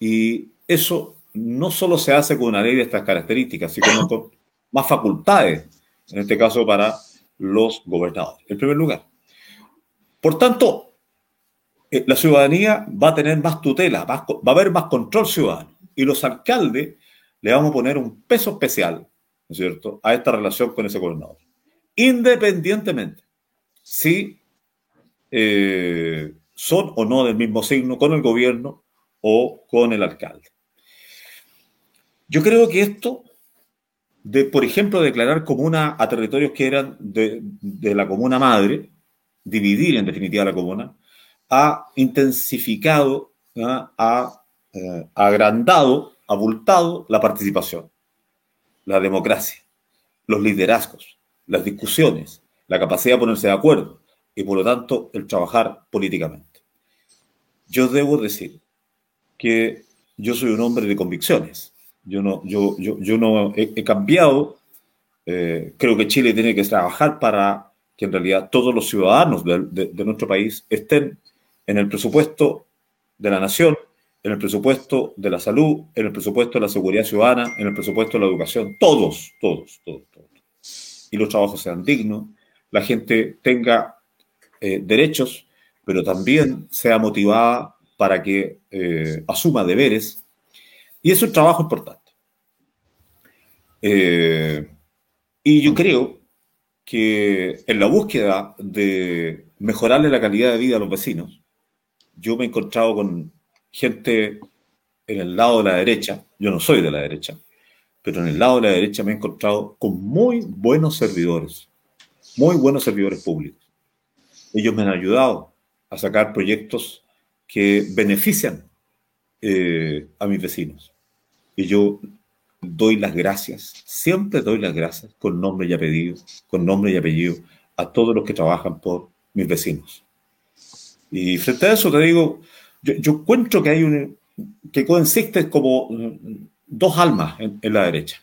Y eso no solo se hace con una ley de estas características, sino con más facultades, en este caso para los gobernadores, en primer lugar. Por tanto, eh, la ciudadanía va a tener más tutela, va a haber más control ciudadano. Y los alcaldes le vamos a poner un peso especial, ¿no es cierto?, a esta relación con ese gobernador. Independientemente si eh, son o no del mismo signo con el gobierno o con el alcalde. Yo creo que esto de, por ejemplo, declarar comuna a territorios que eran de, la comuna madre, dividir en definitiva la comuna, ha intensificado, ¿ah? ha eh, agrandado, abultado la participación, la democracia, los liderazgos, las discusiones, la capacidad de ponerse de acuerdo y por lo tanto el trabajar políticamente. Yo debo decir que yo soy un hombre de convicciones yo no, yo, yo, yo no he, cambiado. Eh, creo que Chile tiene que trabajar para que en realidad todos los ciudadanos de, de, nuestro país estén en el presupuesto de la nación, en el presupuesto de la salud, en el presupuesto de la seguridad ciudadana, en el presupuesto de la educación, todos, todos, todos, todos. Y los trabajos sean dignos, la gente tenga eh, derechos, pero también sea motivada para que eh, asuma deberes. Y es un trabajo importante. Eh, y yo creo que en la búsqueda de mejorarle la calidad de vida a los vecinos, yo me he encontrado con gente en el lado de la derecha, yo no soy de la derecha, pero en el lado de la derecha me he encontrado con muy buenos servidores, muy buenos servidores públicos. Ellos me han ayudado a sacar proyectos que benefician eh, a mis vecinos. Y yo doy las gracias, siempre doy las gracias con nombre y apellido, con nombre y apellido a todos los que trabajan por mis vecinos. Y frente a eso te digo, yo, encuentro que hay un, que como dos almas en, la derecha.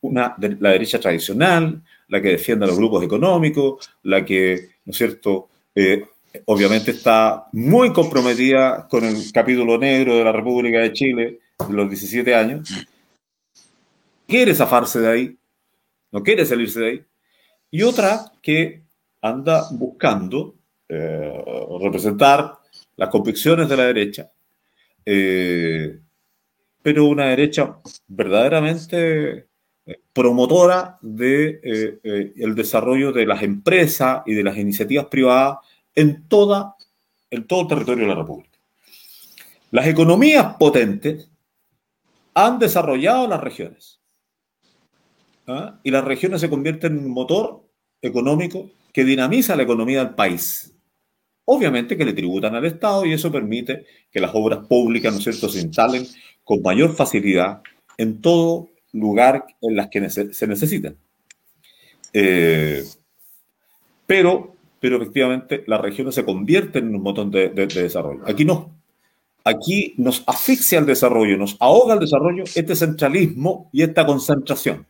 Una, de la derecha tradicional, la que defiende a los grupos económicos, la que, ¿no es cierto?, eh, obviamente está muy comprometida con el capítulo negro de la República de Chile, de los 17 años, quiere zafarse de ahí, no quiere salirse de ahí, y otra que anda buscando eh, representar las convicciones de la derecha, eh, pero una derecha verdaderamente eh, promotora de el desarrollo de las empresas y de las iniciativas privadas en toda en todo el territorio de la República. Las economías potentes han desarrollado las regiones. ¿ah? Y las regiones se convierten en un motor económico que dinamiza la economía del país. Obviamente que le tributan al Estado y eso permite que las obras públicas, ¿no es cierto?, se instalen con mayor facilidad en todo lugar en las que se necesitan. Eh, pero, pero efectivamente las regiones se convierten en un motor de desarrollo. Aquí no. Aquí nos asfixia el desarrollo, nos ahoga el desarrollo este centralismo y esta concentración,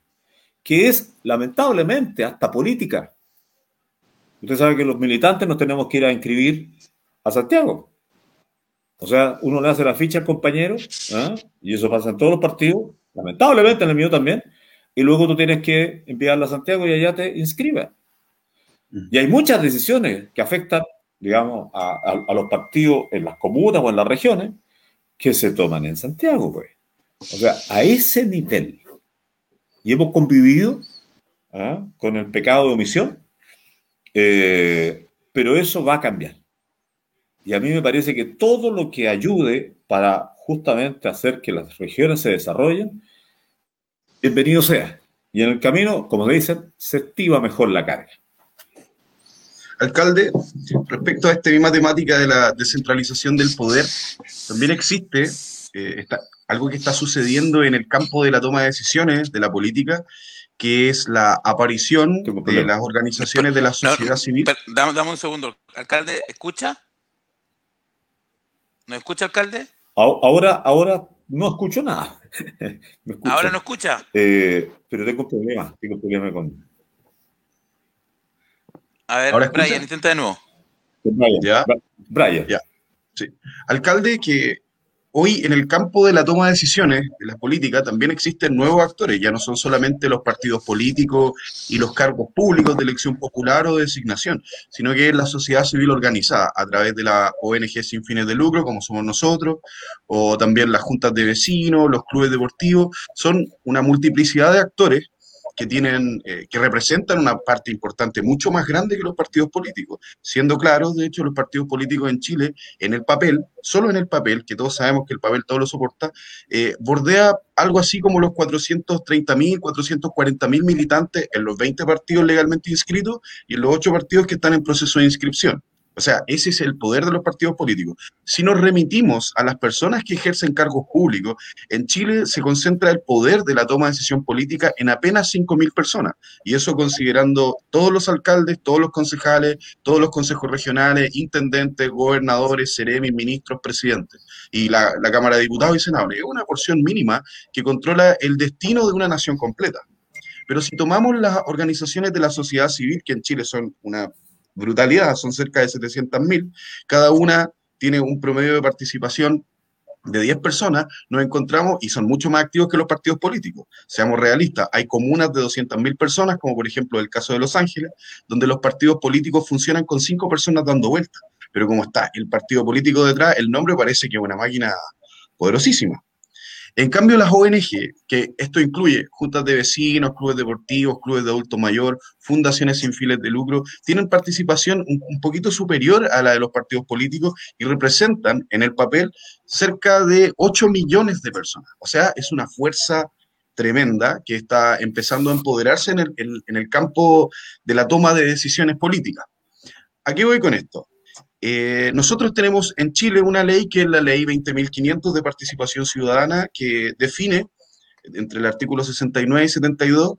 que es lamentablemente hasta política. Usted sabe que los militantes nos tenemos que ir a inscribir a Santiago. O sea, uno le hace la ficha al compañero, ¿ah? y eso pasa en todos los partidos, lamentablemente en el mío también, y luego tú tienes que enviarla a Santiago y allá te inscribe. Mm. Y hay muchas decisiones que afectan digamos, a, los partidos en las comunas o en las regiones que se toman en Santiago, pues. O sea, a ese nivel. Y hemos convivido ¿ah? con el pecado de omisión, eh, pero eso va a cambiar. Y a mí me parece que todo lo que ayude para justamente hacer que las regiones se desarrollen, bienvenido sea. Y en el camino, como dicen, se activa mejor la carga. Alcalde, respecto a esta misma temática de la descentralización del poder, también existe eh, algo que está sucediendo en el campo de la toma de decisiones de la política, que es la aparición de las organizaciones de la sociedad civil. Dame, un segundo. Alcalde, ¿escucha? ¿No escucha, alcalde? Ahora, ahora no escucho nada. ¿Ahora no escucha? Eh, pero tengo un problema, tengo un problema con... A ver, Brian, intenta de nuevo. Brian, ¿Ya? Brian. Ya. Sí. Alcalde, que hoy en el campo de la toma de decisiones, de la política, también existen nuevos actores, ya no son solamente los partidos políticos y los cargos públicos de elección popular o de designación, sino que es la sociedad civil organizada a través de la ONG sin fines de lucro, como somos nosotros, o también las juntas de vecinos, los clubes deportivos, son una multiplicidad de actores que tienen, eh, que representan una parte importante mucho más grande que los partidos políticos. Siendo claros, de hecho, los partidos políticos en Chile, en el papel, solo en el papel, que todos sabemos que el papel todo lo soporta, eh, bordea algo así como los 430.000, 440.000 militantes en los 20 partidos legalmente inscritos y en los 8 partidos que están en proceso de inscripción. O sea, ese es el poder de los partidos políticos. Si nos remitimos a las personas que ejercen cargos públicos, en Chile se concentra el poder de la toma de decisión política en apenas 5.000 personas. Y eso considerando todos los alcaldes, todos los concejales, todos los consejos regionales, intendentes, gobernadores, seremis, ministros, presidentes. Y la, la Cámara de Diputados y Senadores. Es una porción mínima que controla el destino de una nación completa. Pero si tomamos las organizaciones de la sociedad civil, que en Chile son una brutalidad, son cerca de 700.000, cada una tiene un promedio de participación de 10 personas, nos encontramos y son mucho más activos que los partidos políticos. Seamos realistas, hay comunas de 200.000 personas, como por ejemplo el caso de Los Ángeles, donde los partidos políticos funcionan con 5 personas dando vueltas. Pero como está el partido político detrás, el nombre parece que es una máquina poderosísima. En cambio, las ONG, que esto incluye juntas de vecinos, clubes deportivos, clubes de adulto mayor, fundaciones sin fines de lucro, tienen participación un, poquito superior a la de los partidos políticos y representan en el papel cerca de 8 millones de personas. O sea, es una fuerza tremenda que está empezando a empoderarse en el, en el campo de la toma de decisiones políticas. ¿A qué voy con esto? Eh, nosotros tenemos en Chile una ley que es la ley 20.500 de participación ciudadana que define, entre el artículo 69 y 72,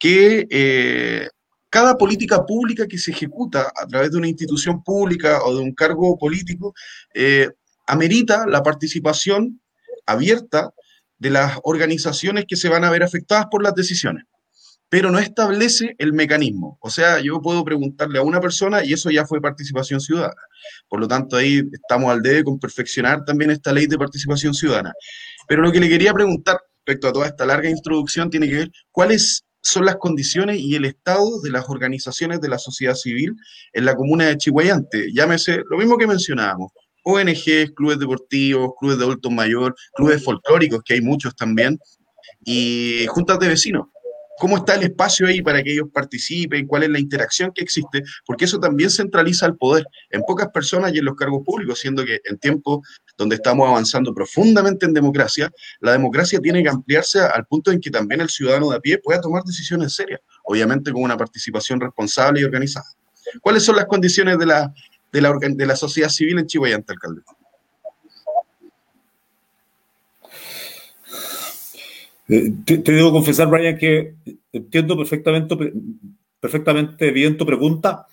que eh, cada política pública que se ejecuta a través de una institución pública o de un cargo político eh, amerita la participación abierta de las organizaciones que se van a ver afectadas por las decisiones pero no establece el mecanismo. O sea, yo puedo preguntarle a una persona y eso ya fue participación ciudadana. Por lo tanto, ahí estamos al debe con perfeccionar también esta ley de participación ciudadana. Pero lo que le quería preguntar respecto a toda esta larga introducción tiene que ver cuáles son las condiciones y el estado de las organizaciones de la sociedad civil en la comuna de Chihuayante. Llámese lo mismo que mencionábamos, ONGs, clubes deportivos, clubes de adultos mayor, clubes folclóricos, que hay muchos también, y juntas de vecinos cómo está el espacio ahí para que ellos participen, cuál es la interacción que existe, porque eso también centraliza el poder en pocas personas y en los cargos públicos, siendo que en tiempos donde estamos avanzando profundamente en democracia, la democracia tiene que ampliarse al punto en que también el ciudadano de a pie pueda tomar decisiones serias, obviamente con una participación responsable y organizada. ¿Cuáles son las condiciones de la, de la, de la sociedad civil en Chihuayante, alcalde? Eh, te, debo confesar, Brian, que entiendo perfectamente, perfectamente bien tu pregunta.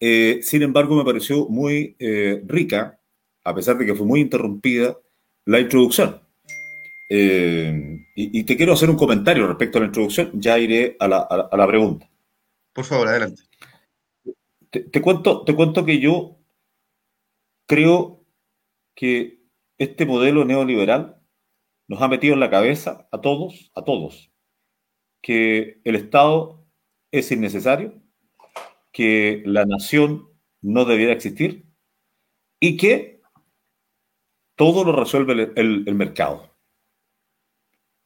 Eh, sin embargo, me pareció muy eh, rica, a pesar de que fue muy interrumpida, la introducción. Y, te quiero hacer un comentario respecto a la introducción, ya iré a la, pregunta. Por favor, adelante. te, cuento, te cuento que yo creo que este modelo neoliberal nos ha metido en la cabeza a todos, a todos, que el Estado es innecesario, que la nación no debiera existir y que todo lo resuelve el, mercado.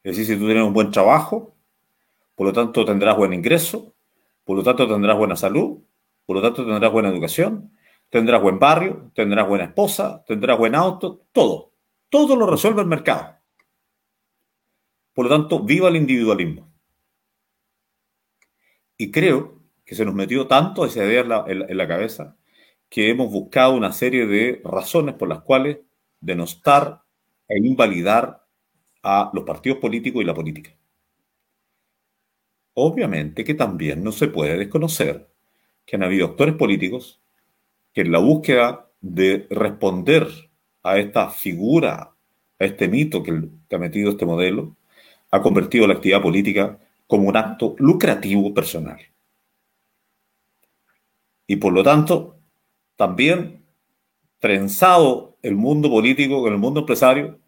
Es decir, si tú tienes un buen trabajo, por lo tanto tendrás buen ingreso, Por lo tanto, tendrás buena salud, por lo tanto, tendrás buena educación, tendrás buen barrio, tendrás buena esposa, tendrás buen auto, todo. Todo lo resuelve el mercado. Por lo tanto, viva el individualismo. Y creo que se nos metió tanto esa idea en la, cabeza que hemos buscado una serie de razones por las cuales denostar e invalidar a los partidos políticos y la política. Obviamente que también no se puede desconocer que han habido actores políticos que en la búsqueda de responder a esta figura, a este mito que, ha metido este modelo, ha convertido la actividad política como un acto lucrativo personal. Y por lo tanto, también trenzado el mundo político con el mundo empresario,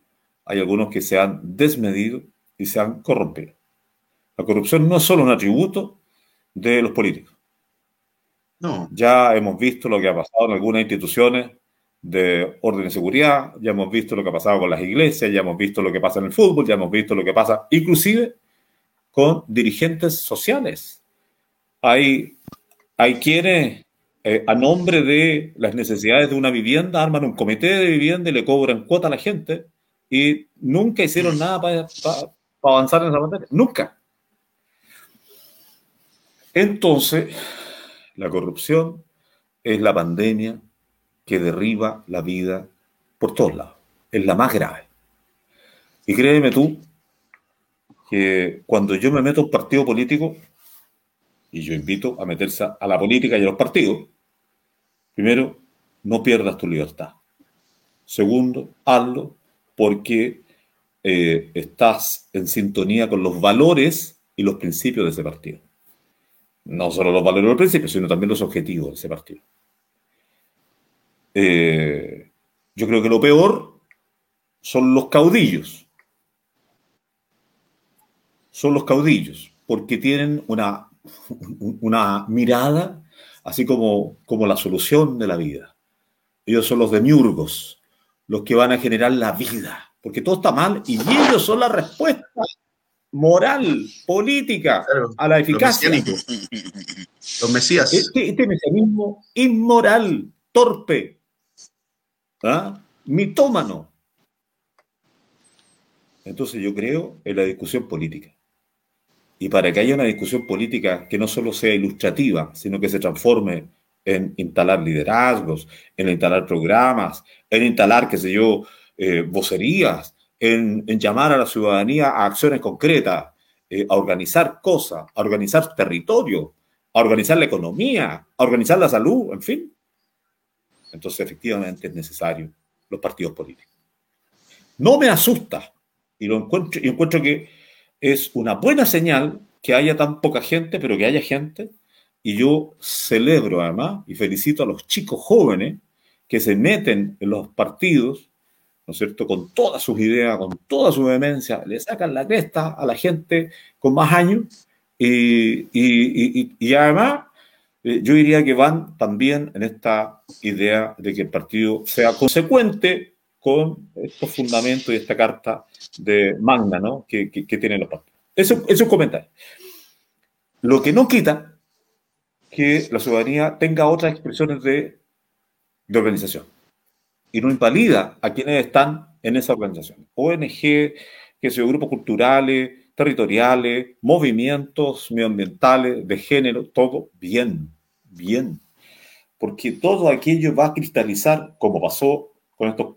hay algunos que se han desmedido y se han corrompido. La corrupción no es solo un atributo de los políticos. No. Ya hemos visto lo que ha pasado en algunas instituciones de orden y seguridad, ya hemos visto lo que ha pasado con las iglesias, ya hemos visto lo que pasa en el fútbol, ya hemos visto lo que pasa inclusive con dirigentes sociales. Hay, hay quienes, eh, a nombre de las necesidades de una vivienda, arman un comité de vivienda y le cobran cuota a la gente y nunca hicieron nada para, para avanzar en esa materia. Nunca. Entonces, la corrupción es la pandemia que derriba la vida por todos lados. Es la más grave. Y créeme tú que cuando yo me meto a un partido político, y yo invito a meterse a la política y a los partidos, primero, no pierdas tu libertad. Segundo, hazlo porque eh, estás en sintonía con los valores y los principios de ese partido no solo los valores del principio, sino también los objetivos de ese partido. Eh, yo creo que lo peor son los caudillos. Son los caudillos, porque tienen una, una mirada así como, como la solución de la vida. Ellos son los demiurgos, los que van a generar la vida, porque todo está mal y ellos son la respuesta moral, política, a la eficacia. Los, mesías. Este, este, mecanismo inmoral, torpe, ¿ah? mitómano. Entonces yo creo en la discusión política. Y para que haya una discusión política que no solo sea ilustrativa, sino que se transforme en instalar liderazgos, en instalar programas, en instalar, qué sé yo, eh, vocerías, en, llamar a la ciudadanía a acciones concretas, eh, a organizar cosas, a organizar territorio, a organizar la economía, a organizar la salud, en fin. Entonces, efectivamente, es necesario los partidos políticos. No me asusta y lo encuentro, y encuentro que es una buena señal que haya tan poca gente, pero que haya gente. Y yo celebro además y felicito a los chicos jóvenes que se meten en los partidos ¿no es cierto? Con todas sus ideas, con toda su vehemencia, le sacan la cresta a la gente con más años y, y, y, además eh, yo diría que van también en esta idea de que el partido sea consecuente con estos fundamentos y esta carta de Magna ¿no? que, que, tienen los partidos. Eso, es un comentario. Lo que no quita que la ciudadanía tenga otras expresiones de, de organización y no invalida a quienes están en esa organización. ONG, que son grupos culturales, territoriales, movimientos medioambientales, de género, todo bien, bien. Porque todo aquello va a cristalizar, como pasó con estos,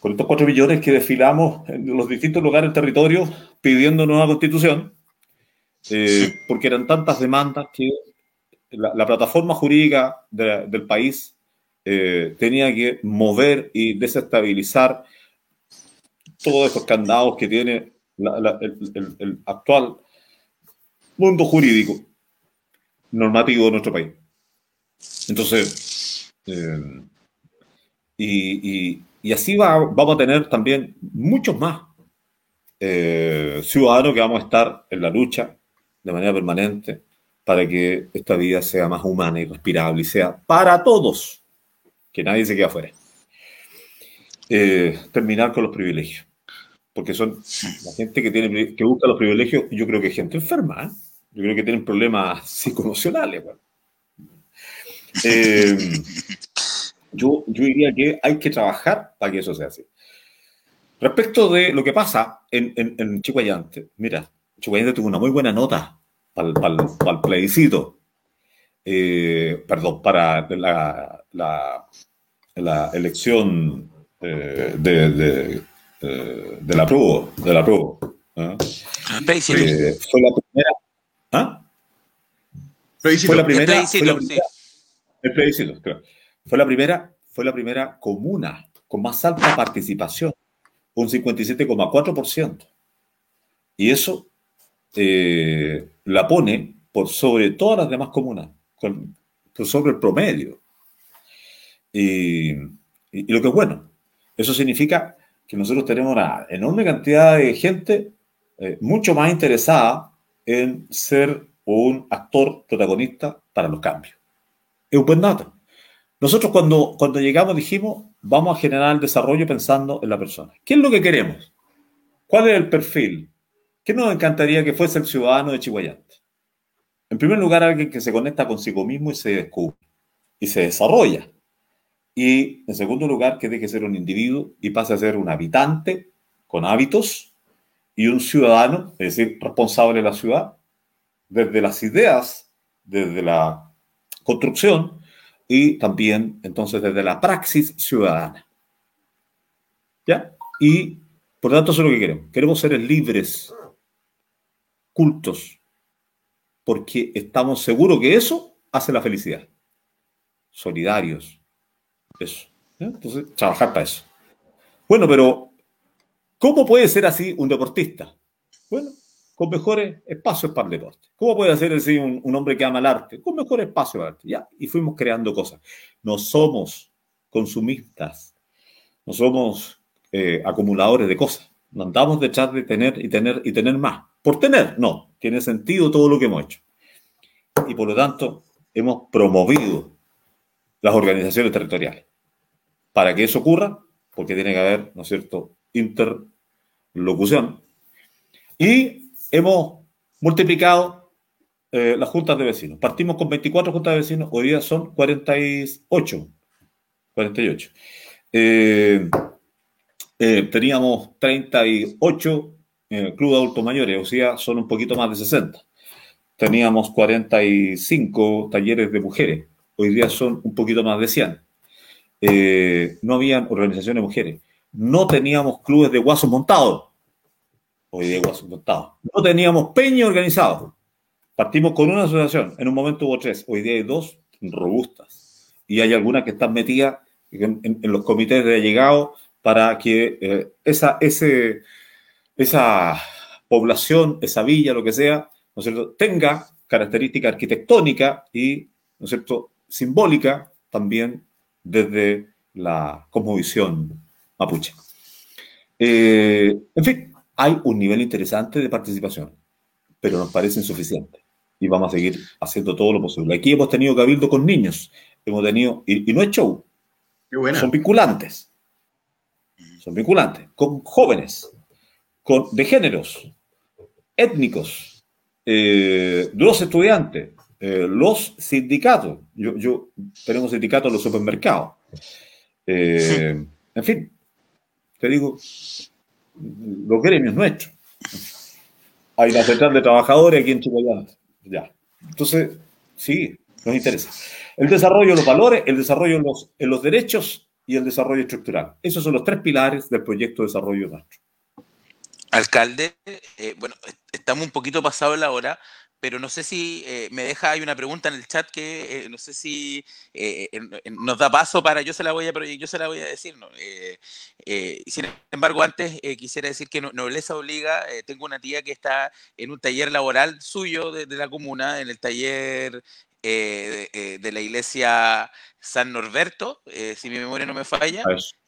con estos cuatro millones que desfilamos en los distintos lugares del territorio pidiendo nueva constitución, eh, porque eran tantas demandas que la, plataforma jurídica del país eh, tenía que mover y desestabilizar todos estos candados que tiene el, actual mundo jurídico normativo de nuestro país. Entonces, eh, y, así va, vamos a tener también muchos más eh, ciudadanos que vamos a estar en la lucha de manera permanente para que esta vida sea más humana y respirable y sea para todos que nadie se quede afuera. Eh, terminar con los privilegios. Porque son la gente que, tiene, que busca los privilegios, yo creo que es gente enferma. ¿eh? Yo creo que tienen problemas psicoemocionales. Eh, yo, yo diría que hay que trabajar para que eso sea así. Respecto de lo que pasa en, en, en Chihuayante, mira, Chihuayante tuvo una muy buena nota para el plebiscito, eh, perdón, para la, la, la elección eh, de, de, eh, de, la prueba. De la prueba ¿eh? fue la primera. ¿ah? Fue la primera. Fue la primera el claro. Fue la primera, fue la primera comuna con más alta participación, un 57,4%. Y eso eh, la pone por sobre todas las demás comunas, por sobre el promedio. Y, lo que es bueno, eso significa que nosotros tenemos una enorme cantidad de gente eh, mucho más interesada en ser un actor protagonista para los cambios. Es un buen dato. Nosotros cuando, cuando llegamos dijimos, vamos a generar el desarrollo pensando en la persona. ¿Qué es lo que queremos? ¿Cuál es el perfil? ¿Qué nos encantaría que fuese el ciudadano de Chihuayante? En primer lugar, alguien que se conecta consigo mismo y se descubre y se desarrolla. Y en segundo lugar, que deje de ser un individuo y pase a ser un habitante con hábitos y un ciudadano, es decir, responsable de la ciudad, desde las ideas, desde la construcción y también entonces desde la praxis ciudadana. ¿Ya? Y por lo tanto eso es lo que queremos. Queremos ser libres, cultos, porque estamos seguros que eso hace la felicidad. Solidarios. Eso. Entonces, trabajar para eso. Bueno, pero ¿cómo puede ser así un deportista? Bueno, con mejores espacios para el deporte. ¿Cómo puede ser así un, hombre que ama el arte? Con mejores espacios para el arte. Ya, y fuimos creando cosas. No somos consumistas, no somos eh, acumuladores de cosas. No andamos detrás de tener y tener y tener más. Por tener, no. Tiene sentido todo lo que hemos hecho. Y por lo tanto, hemos promovido las organizaciones territoriales. Para que eso ocurra, porque tiene que haber, ¿no es cierto?, interlocución. Y hemos multiplicado eh, las juntas de vecinos. Partimos con 24 juntas de vecinos, hoy día son 48. 48. Eh, eh, teníamos 38 clubes de adultos mayores, o sea, son un poquito más de 60. Teníamos 45 talleres de mujeres, hoy día son un poquito más de 100. no habían organizaciones de mujeres. No teníamos clubes de guasos montados Hoy día No teníamos peña organizado. Partimos con una asociación, en un momento hubo tres, hoy día hay dos robustas. Y hay algunas que están metidas en, los comités de llegado para que eh, esa, esa población, esa villa, lo que sea, ¿no es cierto?, tenga característica arquitectónica y, ¿no es cierto?, simbólica también desde la cosmovisión mapuche. Eh, en fin, hay un nivel interesante de participación, pero nos parece insuficiente. Y vamos a seguir haciendo todo lo posible. Aquí hemos tenido cabildo con niños, hemos tenido, y, no es show, son vinculantes. Son vinculantes, con jóvenes, con, de géneros, étnicos, eh, los estudiantes, eh, los sindicatos. Yo, yo, tenemos sindicatos en los supermercados. Eh, en fin, te digo, los gremios nuestros. Hay la central de trabajadores aquí en Chihuahua. Ya. Entonces, sí, nos interesa. El desarrollo de los valores, el desarrollo en los, en los derechos y el desarrollo estructural. Esos son los tres pilares del proyecto de desarrollo nuestro. Alcalde, eh, bueno, estamos un poquito pasados la hora, pero no sé si eh, me deja, hay una pregunta en el chat que eh, no sé si eh, nos da paso para, yo se la voy a, yo se la voy a decir. ¿no? sin embargo, antes quisiera decir que Nobleza Obliga, tengo una tía que está en un taller laboral suyo de, la comuna, en el taller de, la iglesia San Norberto, si mi memoria no me falla.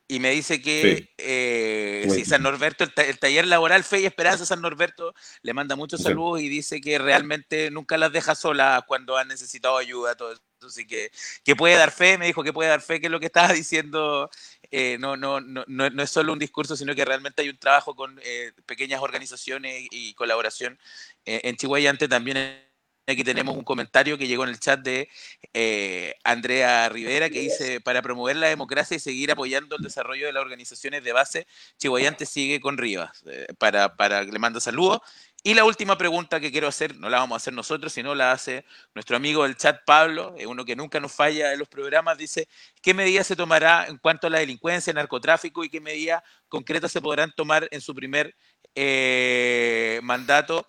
Y me dice que eh, San Norberto, el, taller laboral Fe y Esperanza San Norberto le manda muchos saludos y dice que realmente nunca las deja solas cuando han necesitado ayuda, todo eso. Así que, que puede dar fe, me dijo que puede dar fe, que es lo que estaba diciendo eh, no, no, no, no, es solo un discurso, sino que realmente hay un trabajo con eh, pequeñas organizaciones y colaboración en Chihuayante también Aquí tenemos un comentario que llegó en el chat de eh, Andrea Rivera que dice, para promover la democracia y seguir apoyando el desarrollo de las organizaciones de base, Chihuayante sigue con Rivas. Eh, para, para, le manda saludos. Y la última pregunta que quiero hacer, no la vamos a hacer nosotros, sino la hace nuestro amigo del chat Pablo, uno que nunca nos falla en los programas, dice, ¿qué medidas se tomará en cuanto a la delincuencia, el narcotráfico y qué medidas concretas se podrán tomar en su primer eh, mandato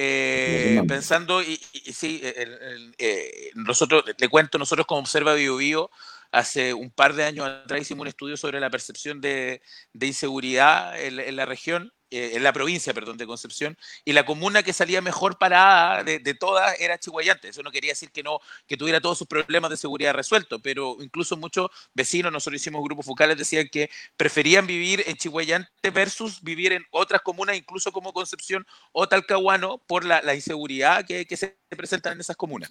eh, pensando, y, y, sí, el, eh, nosotros, le cuento, nosotros como Observa Bio, Bio hace un par de años atrás hicimos un estudio sobre la percepción de, de inseguridad en, en, la región eh, en la provincia, perdón, de Concepción, y la comuna que salía mejor parada de, de, todas era Chihuayante. Eso no quería decir que no que tuviera todos sus problemas de seguridad resueltos, pero incluso muchos vecinos, nosotros hicimos grupos focales, decían que preferían vivir en Chihuayante versus vivir en otras comunas, incluso como Concepción o Talcahuano, por la, la inseguridad que, que, se presenta en esas comunas.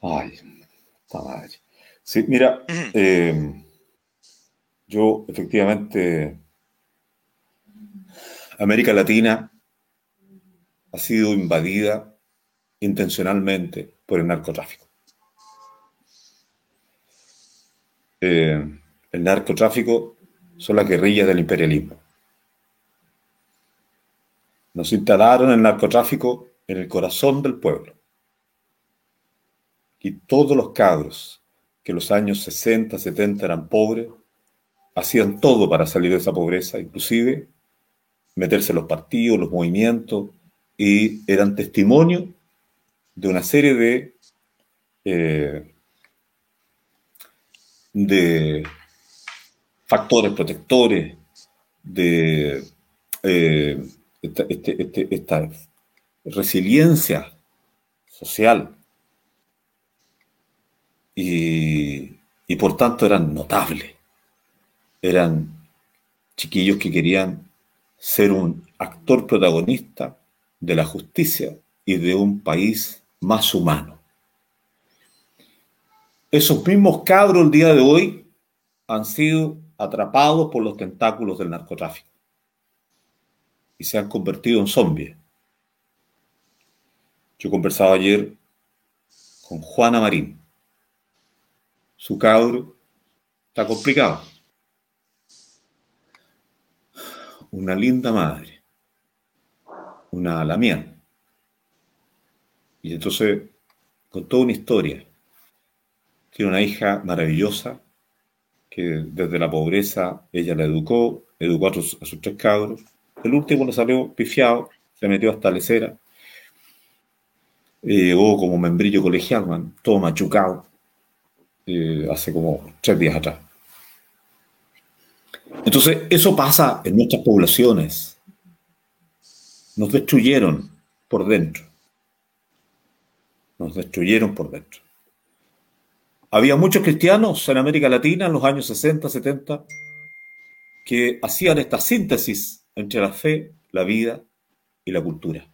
Ay, Sí, mira, uh -huh. eh, yo, efectivamente, América Latina ha sido invadida intencionalmente por el narcotráfico. Eh, el narcotráfico son las guerrillas del imperialismo. Nos instalaron el narcotráfico en el corazón del pueblo. Y todos los cabros que en los años 60, 70 eran pobres, hacían todo para salir de esa pobreza, inclusive meterse en los partidos, los movimientos, y eran testimonio de una serie de, eh, de factores protectores, de eh, esta, este, este, esta resiliencia social. Y, y por tanto eran notables eran chiquillos que querían ser un actor protagonista de la justicia y de un país más humano. Esos mismos cabros el día de hoy han sido atrapados por los tentáculos del narcotráfico y se han convertido en zombies. Yo conversaba ayer con Juana Marín. Su cabro está complicado una linda madre, una la mía. Y entonces contó una historia. Tiene una hija maravillosa que desde la pobreza ella la educó, educó a sus, tres cabros. El último le salió pifiado, se metió hasta lecera. Eh, llegó como membrillo colegial, todo machucado, eh, hace como tres días atrás. Entonces, eso pasa en nuestras poblaciones. Nos destruyeron por dentro. Nos destruyeron por dentro. Había muchos cristianos en América Latina en los años 60, 70 que hacían esta síntesis entre la fe, la vida y la cultura.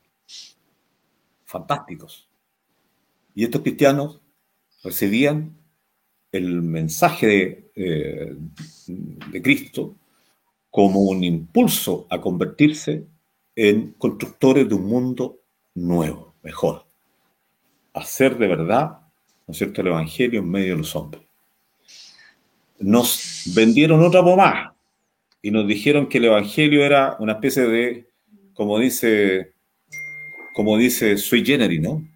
Fantásticos. Y estos cristianos recibían el mensaje de, eh, de Cristo como un impulso a convertirse en constructores de un mundo nuevo, mejor. Hacer de verdad, ¿no es cierto?, el Evangelio en medio de los hombres. Nos vendieron otra pomada y nos dijeron que el Evangelio era una especie de, como dice, como dice Sui Generis, ¿no?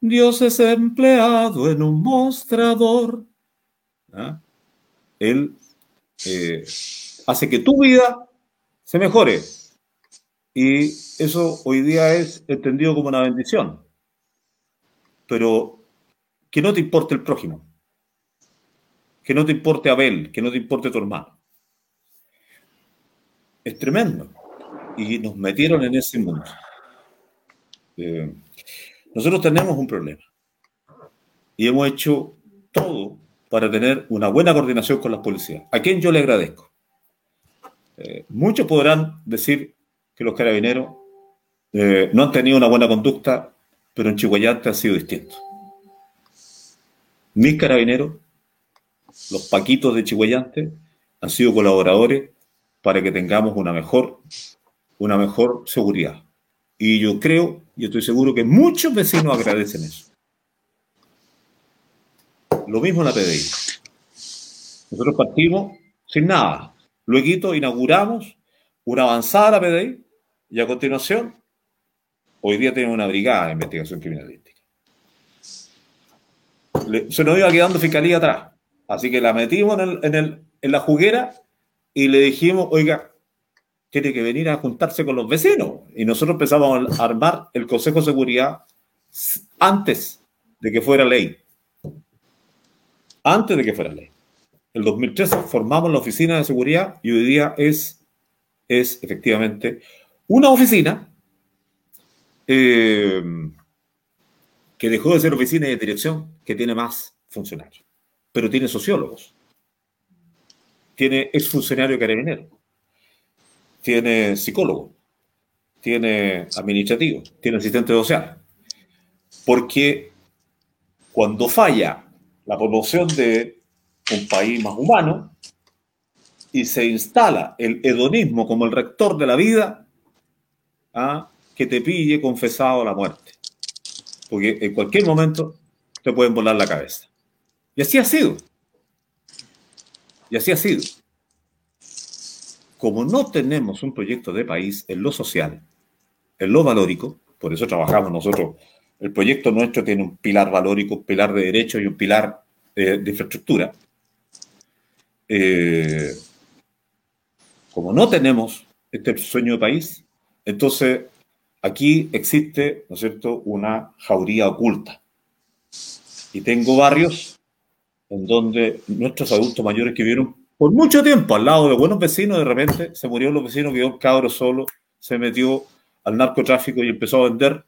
Dios es empleado en un mostrador ¿ah? Él eh, hace que tu vida se mejore. Y eso hoy día es entendido como una bendición. Pero que no te importe el prójimo. Que no te importe Abel, que no te importe tu hermano. Es tremendo. Y nos metieron en ese mundo. Eh, nosotros tenemos un problema. Y hemos hecho todo para tener una buena coordinación con las policías, a quien yo le agradezco. Eh, muchos podrán decir que los carabineros eh, no han tenido una buena conducta, pero en Chihuayante ha sido distinto. Mis carabineros, los paquitos de Chihuayante, han sido colaboradores para que tengamos una mejor, una mejor seguridad. Y yo creo y estoy seguro que muchos vecinos agradecen eso. Lo mismo en la PDI. Nosotros partimos sin nada. Luego inauguramos una avanzada la PDI y a continuación, hoy día tenemos una brigada de investigación criminalística. se nos iba quedando fiscalía atrás. Así que la metimos en, en la juguera y le dijimos, oiga, tiene que venir a juntarse con los vecinos. Y nosotros empezamos a armar el Consejo de Seguridad antes de que fuera ley. Antes de que fuera ley. El 2013 formamos la Oficina de Seguridad y hoy día es, es efectivamente una oficina eh, que dejó de ser oficina de dirección, que tiene más funcionarios, pero tiene sociólogos, tiene exfuncionario carabinero tiene psicólogo, tiene administrativo, tiene asistente social. Porque cuando falla la promoción de un país más humano y se instala el hedonismo como el rector de la vida, ¿ah? que te pille confesado la muerte. Porque en cualquier momento te pueden volar la cabeza. Y así ha sido. Y así ha sido como no tenemos un proyecto de país en lo social, en lo valórico, por eso trabajamos nosotros, el proyecto nuestro tiene un pilar valórico, un pilar de derecho y un pilar de infraestructura. Eh, como no tenemos este sueño de país, entonces aquí existe, ¿no es cierto?, una jauría oculta. Y tengo barrios en donde nuestros adultos mayores que vieron por mucho tiempo al lado de buenos vecinos, de repente se murió los vecinos, quedó un cabro solo, se metió al narcotráfico y empezó a vender.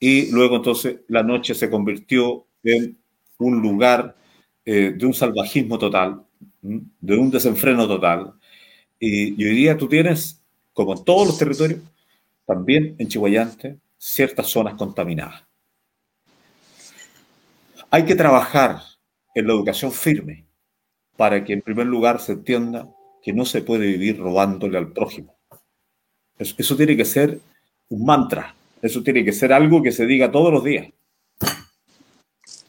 Y luego entonces la noche se convirtió en un lugar eh, de un salvajismo total, de un desenfreno total. Y, y, hoy día tú tienes, como en todos los territorios, también en Chihuayante, ciertas zonas contaminadas. Hay que trabajar en la educación firme para que en primer lugar se entienda que no se puede vivir robándole al prójimo. Eso, tiene que ser un mantra, eso tiene que ser algo que se diga todos los días.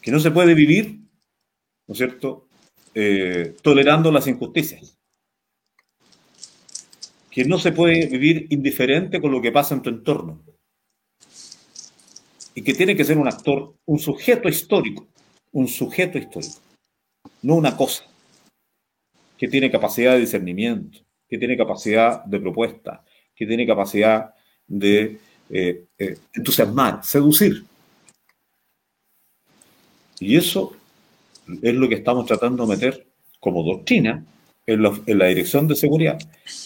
Que no se puede vivir, ¿no es cierto?, eh, tolerando las injusticias. Que no se puede vivir indiferente con lo que pasa en tu entorno. Y que tiene que ser un actor, un sujeto histórico, un sujeto histórico, no una cosa que tiene capacidad de discernimiento, que tiene capacidad de propuesta, que tiene capacidad de eh, eh, entusiasmar, seducir. Y eso es lo que estamos tratando de meter como doctrina en, la dirección de seguridad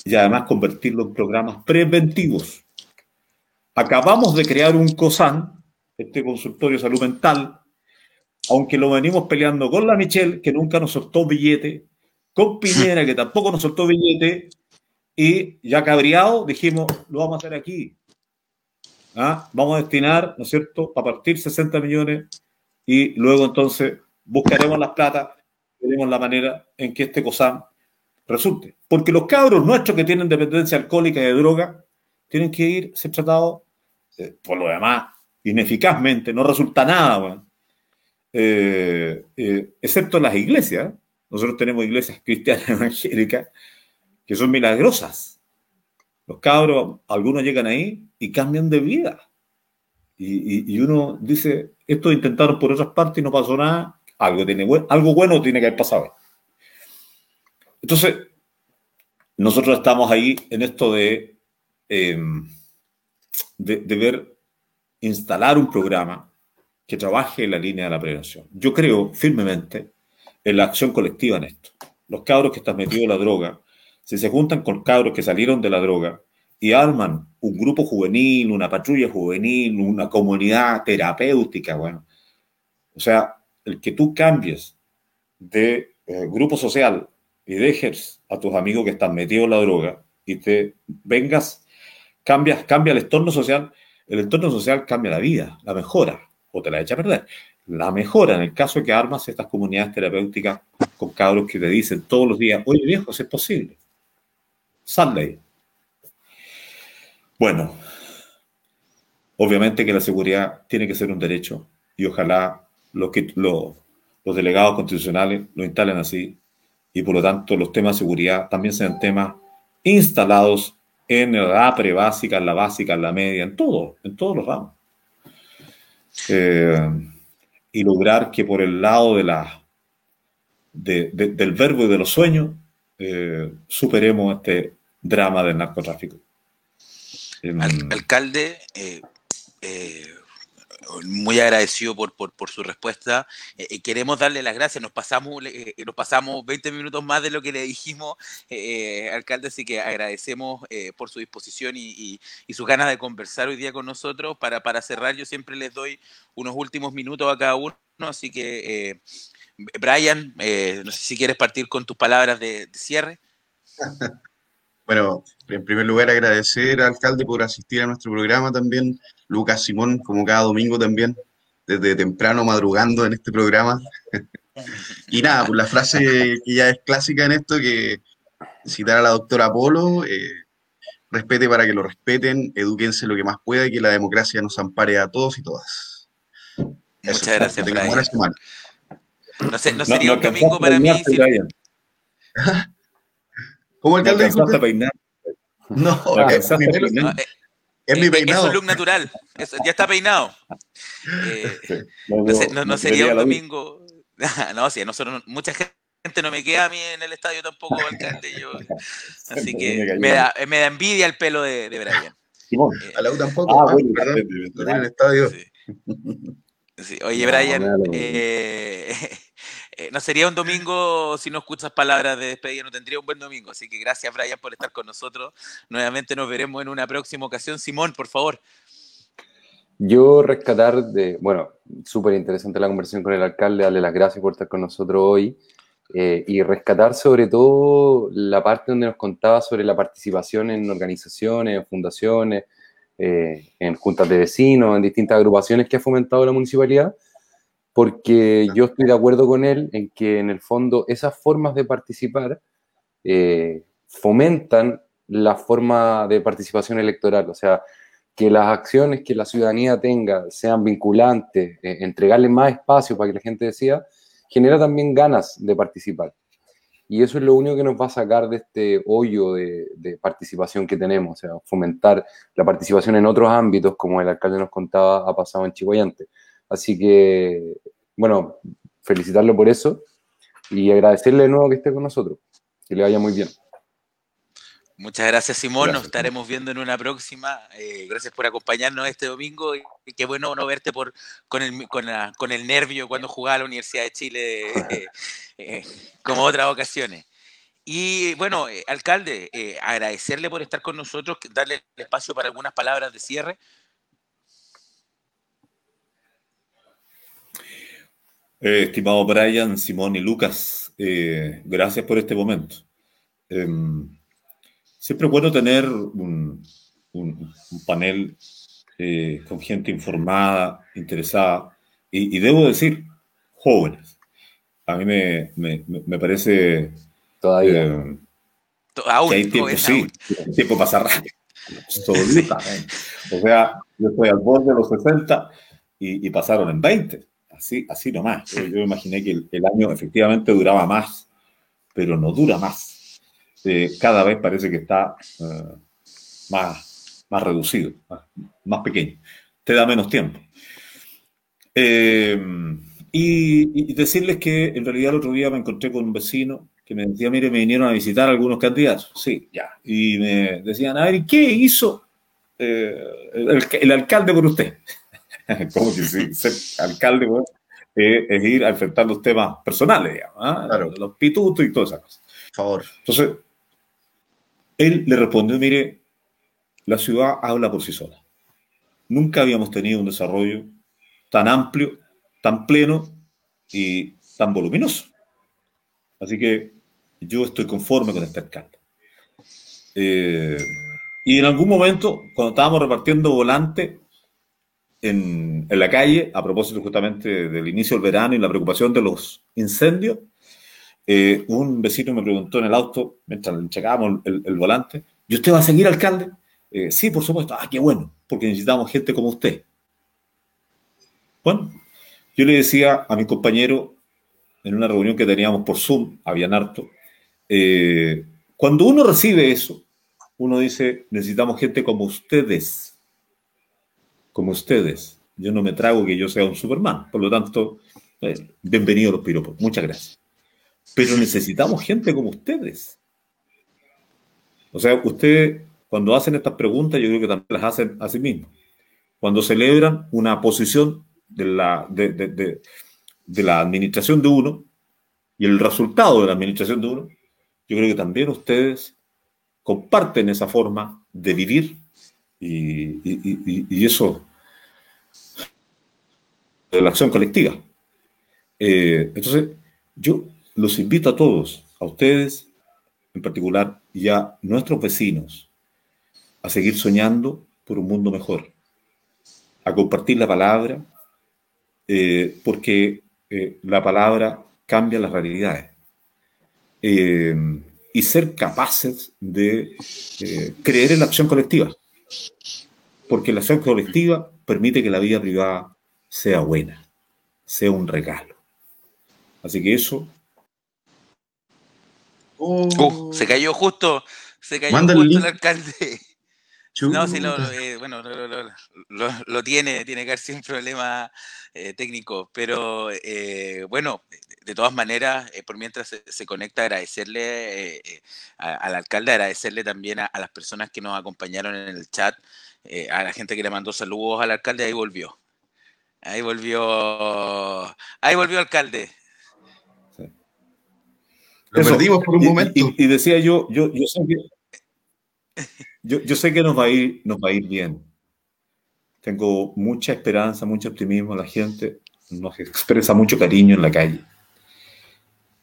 y además convertirlo en programas preventivos. Acabamos de crear un COSAN, este consultorio de salud mental, aunque lo venimos peleando con la Michelle, que nunca nos soltó billete, con Piñera, que tampoco nos soltó billete, y ya cabreado dijimos, lo vamos a hacer aquí. ¿Ah? Vamos a destinar, ¿no es cierto?, a partir 60 millones y luego entonces buscaremos las plata, veremos la manera en que este COSAM resulte. Porque los cabros nuestros que tienen dependencia alcohólica y de droga tienen que ir ser tratados, eh, por lo demás, ineficazmente, no resulta nada, eh, eh, excepto las iglesias. Nosotros tenemos iglesias cristianas evangélicas que son milagrosas. Los cabros, algunos llegan ahí y cambian de vida. Y, uno dice, esto intentaron por otras partes y no pasó nada, algo, tiene, algo bueno tiene que haber pasado. Entonces, nosotros estamos ahí en esto de, em, de, de ver, instalar un programa que trabaje en la línea de la prevención. Yo creo firmemente en la acción colectiva en esto. Los cabros que están metidos en la droga, si se juntan con cabros que salieron de la droga y arman un grupo juvenil, una patrulla juvenil, una comunidad terapéutica, bueno, o sea, el que tú cambies de eh, grupo social y dejes a tus amigos que están metidos en la droga y te vengas, cambias, cambia el entorno social, el entorno social cambia la vida, la mejora o te la echa a perder la mejora en el caso que armas estas comunidades terapéuticas con cabros que te dicen todos los días, oye viejo, es posible, sal ahí. Bueno, obviamente que la seguridad tiene que ser un derecho y ojalá los, que, los, los delegados constitucionales lo instalen así y por lo tanto los temas de seguridad también sean temas instalados en la pre-básica, en la básica, en la media, en todo, en todos los ramos. Eh, y lograr que por el lado de la, del verbo y de los sueños eh, superemos este drama del narcotráfico. alcalde, eh, muy agradecido por, por, su respuesta. Eh, eh, queremos darle las gracias. Nos pasamos, eh, nos pasamos 20 minutos más de lo que le dijimos, alcalde, así que agradecemos por su disposición y, sus ganas de conversar hoy día con nosotros. Para, para cerrar, yo siempre les doy unos últimos minutos a cada uno, así que, Brian, no sé si quieres partir con tus palabras de cierre. Bueno, en primer lugar agradecer al alcalde por asistir a nuestro programa también, Lucas Simón, como cada domingo también, desde temprano madrugando en este programa. y nada, pues la frase que ya es clásica en esto, que citar a la doctora Polo, eh, respete para que lo respeten, edúquense lo que más pueda y que la democracia nos ampare a todos y todas. Muchas gracias, Brian. No, sé, no sería un domingo para mí. Si... ¿Cómo alcalde? No, peinar. no, es, mi peinado. es mi peinado. Es un look natural. ya está peinado. Eh, no, sería un domingo. no, sí, nosotros, mucha gente no me queda a mí en el estadio tampoco, alcalde. Yo, así que me da, me da envidia el pelo de, de Brian. Simón. Eh, a la U tampoco. Ah, bueno, perdón, en el estadio. Sí. Sí. Oye, Brian, eh, eh, no sería un domingo si no escuchas palabras de despedida, no tendría un buen domingo. Así que gracias, Brian, por estar con nosotros. Nuevamente nos veremos en una próxima ocasión. Simón, por favor. Yo rescatar de, bueno, súper interesante la conversación con el alcalde, darle las gracias por estar con nosotros hoy eh, y rescatar sobre todo la parte donde nos contaba sobre la participación en organizaciones, en fundaciones, eh, en juntas de vecinos, en distintas agrupaciones que ha fomentado la municipalidad porque yo estoy de acuerdo con él en que en el fondo esas formas de participar eh, fomentan la forma de participación electoral, o sea, que las acciones que la ciudadanía tenga sean vinculantes, eh, entregarle más espacio para que la gente decida, genera también ganas de participar. Y eso es lo único que nos va a sacar de este hoyo de, de, participación que tenemos, o sea, fomentar la participación en otros ámbitos, como el alcalde nos contaba, ha pasado en Chihuayante. Así que, bueno, felicitarlo por eso y agradecerle de nuevo que esté con nosotros. Que le vaya muy bien. Muchas gracias, Simón. Nos estaremos viendo en una próxima. Eh, gracias por acompañarnos este domingo. Y qué bueno no verte por, con, el, con, el nervio cuando jugaba a la Universidad de Chile, eh, eh, como otras ocasiones. Y bueno, alcalde, agradecerle por estar con nosotros, darle el espacio para algunas palabras de cierre. Eh, estimado Brian, Simón y Lucas, eh, gracias por este momento. Em, siempre es bueno tener un, panel eh, con gente informada, interesada, y, debo decir, jóvenes. A mí me, parece... Todavía. que hay tiempo, sí, el tiempo pasa rápido. O sea, yo estoy al borde de los 60 y, y pasaron en 20 así, así nomás. Yo, yo imaginé que el, año efectivamente duraba más, pero no dura más. Eh, cada vez parece que está eh, más, más reducido, más, pequeño. Te da menos tiempo. Eh, y, decirles que en realidad el otro día me encontré con un vecino que me decía, mire, me vinieron a visitar algunos candidatos. Sí, ya. Y me decían, a ver, ¿qué hizo el, el, alcalde por usted? como que sí, ser alcalde eh, es ir a enfrentar los temas personales, digamos, ¿ah? los pitutos y todas esas cosas. Por favor. Entonces, él le respondió, mire, la ciudad habla por sí sola. Nunca habíamos tenido un desarrollo tan amplio, tan pleno y tan voluminoso. Así que yo estoy conforme con este alcalde. Eh, y en algún momento, cuando estábamos repartiendo volante, en, la calle, a propósito justamente del inicio del verano y la preocupación de los incendios, eh, un vecino me preguntó en el auto, mientras checábamos el, volante, ¿y usted va a seguir alcalde? Eh, sí, por supuesto. Ah, qué bueno, porque necesitamos gente como usted. Bueno, yo le decía a mi compañero en una reunión que teníamos por Zoom, habían harto, eh, cuando uno recibe eso, uno dice, necesitamos gente como ustedes, como ustedes. Yo no me trago que yo sea un Superman, por lo tanto, eh, bienvenidos los piropos, muchas gracias. Pero necesitamos gente como ustedes. O sea, ustedes cuando hacen estas preguntas, yo creo que también las hacen a sí mismos. Cuando celebran una posición de la, de, la administración de uno y el resultado de la administración de uno, yo creo que también ustedes comparten esa forma de vivir y, eso de la acción colectiva. Eh, entonces, yo los invito a todos, a ustedes en particular y a nuestros vecinos, a seguir soñando por un mundo mejor, a compartir la palabra, eh, porque eh, la palabra cambia las realidades. Y ser capaces de creer en la acción colectiva, porque la acción colectiva permite que la vida privada sea buena, sea un regalo. Así que eso. Uh, se cayó justo, se cayó justo el alcalde. No, sí, lo, eh, bueno, lo, tiene, tiene que haber sido un problema eh, técnico, pero eh, bueno, de todas maneras, por mientras se, conecta, agradecerle al alcalde, agradecerle también a, las personas que nos acompañaron en el chat, a la gente que le mandó saludos al alcalde, ahí volvió. Ahí volvió, ahí volvió alcalde. Lo perdimos por un momento. Y, decía yo, yo, yo yo, sé que nos va, a ir, nos va a ir bien. Tengo mucha esperanza, mucho optimismo. La gente nos expresa mucho cariño en la calle.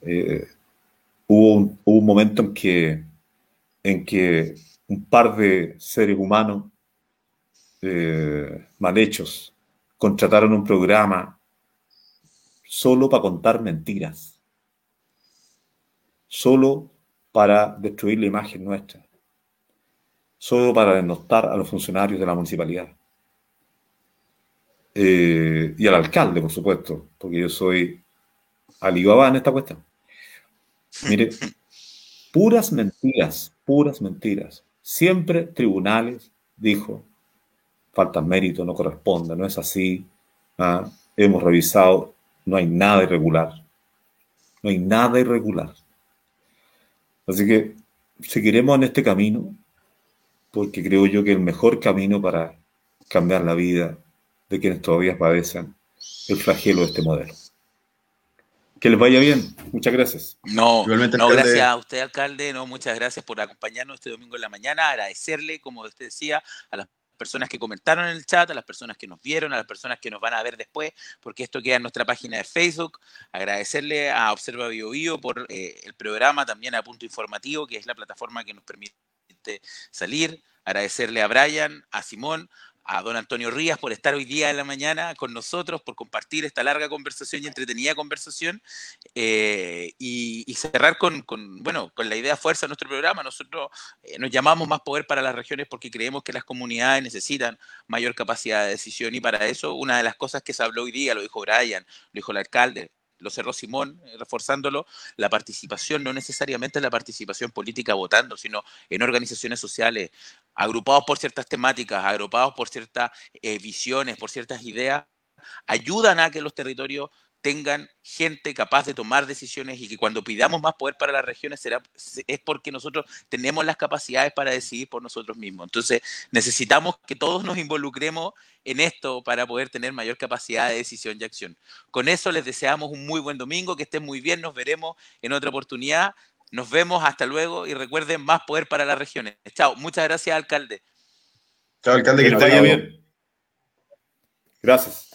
Eh, hubo, un, momento en que, en que un par de seres humanos eh, mal hechos contrataron un programa solo para contar mentiras, solo para destruir la imagen nuestra solo para denostar a los funcionarios de la municipalidad. Eh, y al alcalde, por supuesto, porque yo soy Alibaba en esta cuestión. Mire, puras mentiras, puras mentiras. Siempre tribunales dijo, falta mérito, no corresponde, no es así. ¿ah? Hemos revisado, no hay nada irregular. No hay nada irregular. Así que seguiremos en este camino porque creo yo que el mejor camino para cambiar la vida de quienes todavía padecen el flagelo de este modelo. Que les vaya bien. Muchas gracias. No, no gracias a usted, alcalde. No, muchas gracias por acompañarnos este domingo en la mañana. Agradecerle, como usted decía, a las personas que comentaron en el chat, a las personas que nos vieron, a las personas que nos van a ver después, porque esto queda en nuestra página de Facebook. Agradecerle a Observa Bio, Bio por eh, el programa, también a Punto Informativo, que es la plataforma que nos permite salir, agradecerle a Brian, a Simón, a don Antonio Rías por estar hoy día en la mañana con nosotros, por compartir esta larga conversación y entretenida conversación eh, y, cerrar con, bueno, con la idea fuerza de nuestro programa. Nosotros eh, nos llamamos más poder para las regiones porque creemos que las comunidades necesitan mayor capacidad de decisión y para eso una de las cosas que se habló hoy día, lo dijo Brian, lo dijo el alcalde, lo cerró Simón, eh, reforzándolo, la participación no necesariamente la participación política votando, sino en organizaciones sociales, agrupados por ciertas temáticas, agrupados por ciertas eh, visiones, por ciertas ideas, ayudan a que los territorios tengan gente capaz de tomar decisiones y que cuando pidamos más poder para las regiones será, es porque nosotros tenemos las capacidades para decidir por nosotros mismos. Entonces necesitamos que todos nos involucremos en esto para poder tener mayor capacidad de decisión y acción. Con eso les deseamos un muy buen domingo, que estén muy bien, nos veremos en otra oportunidad. Nos vemos, hasta luego y recuerden más poder para las regiones. Chao, muchas gracias alcalde. Chao alcalde, que, que vaya bien. Gracias.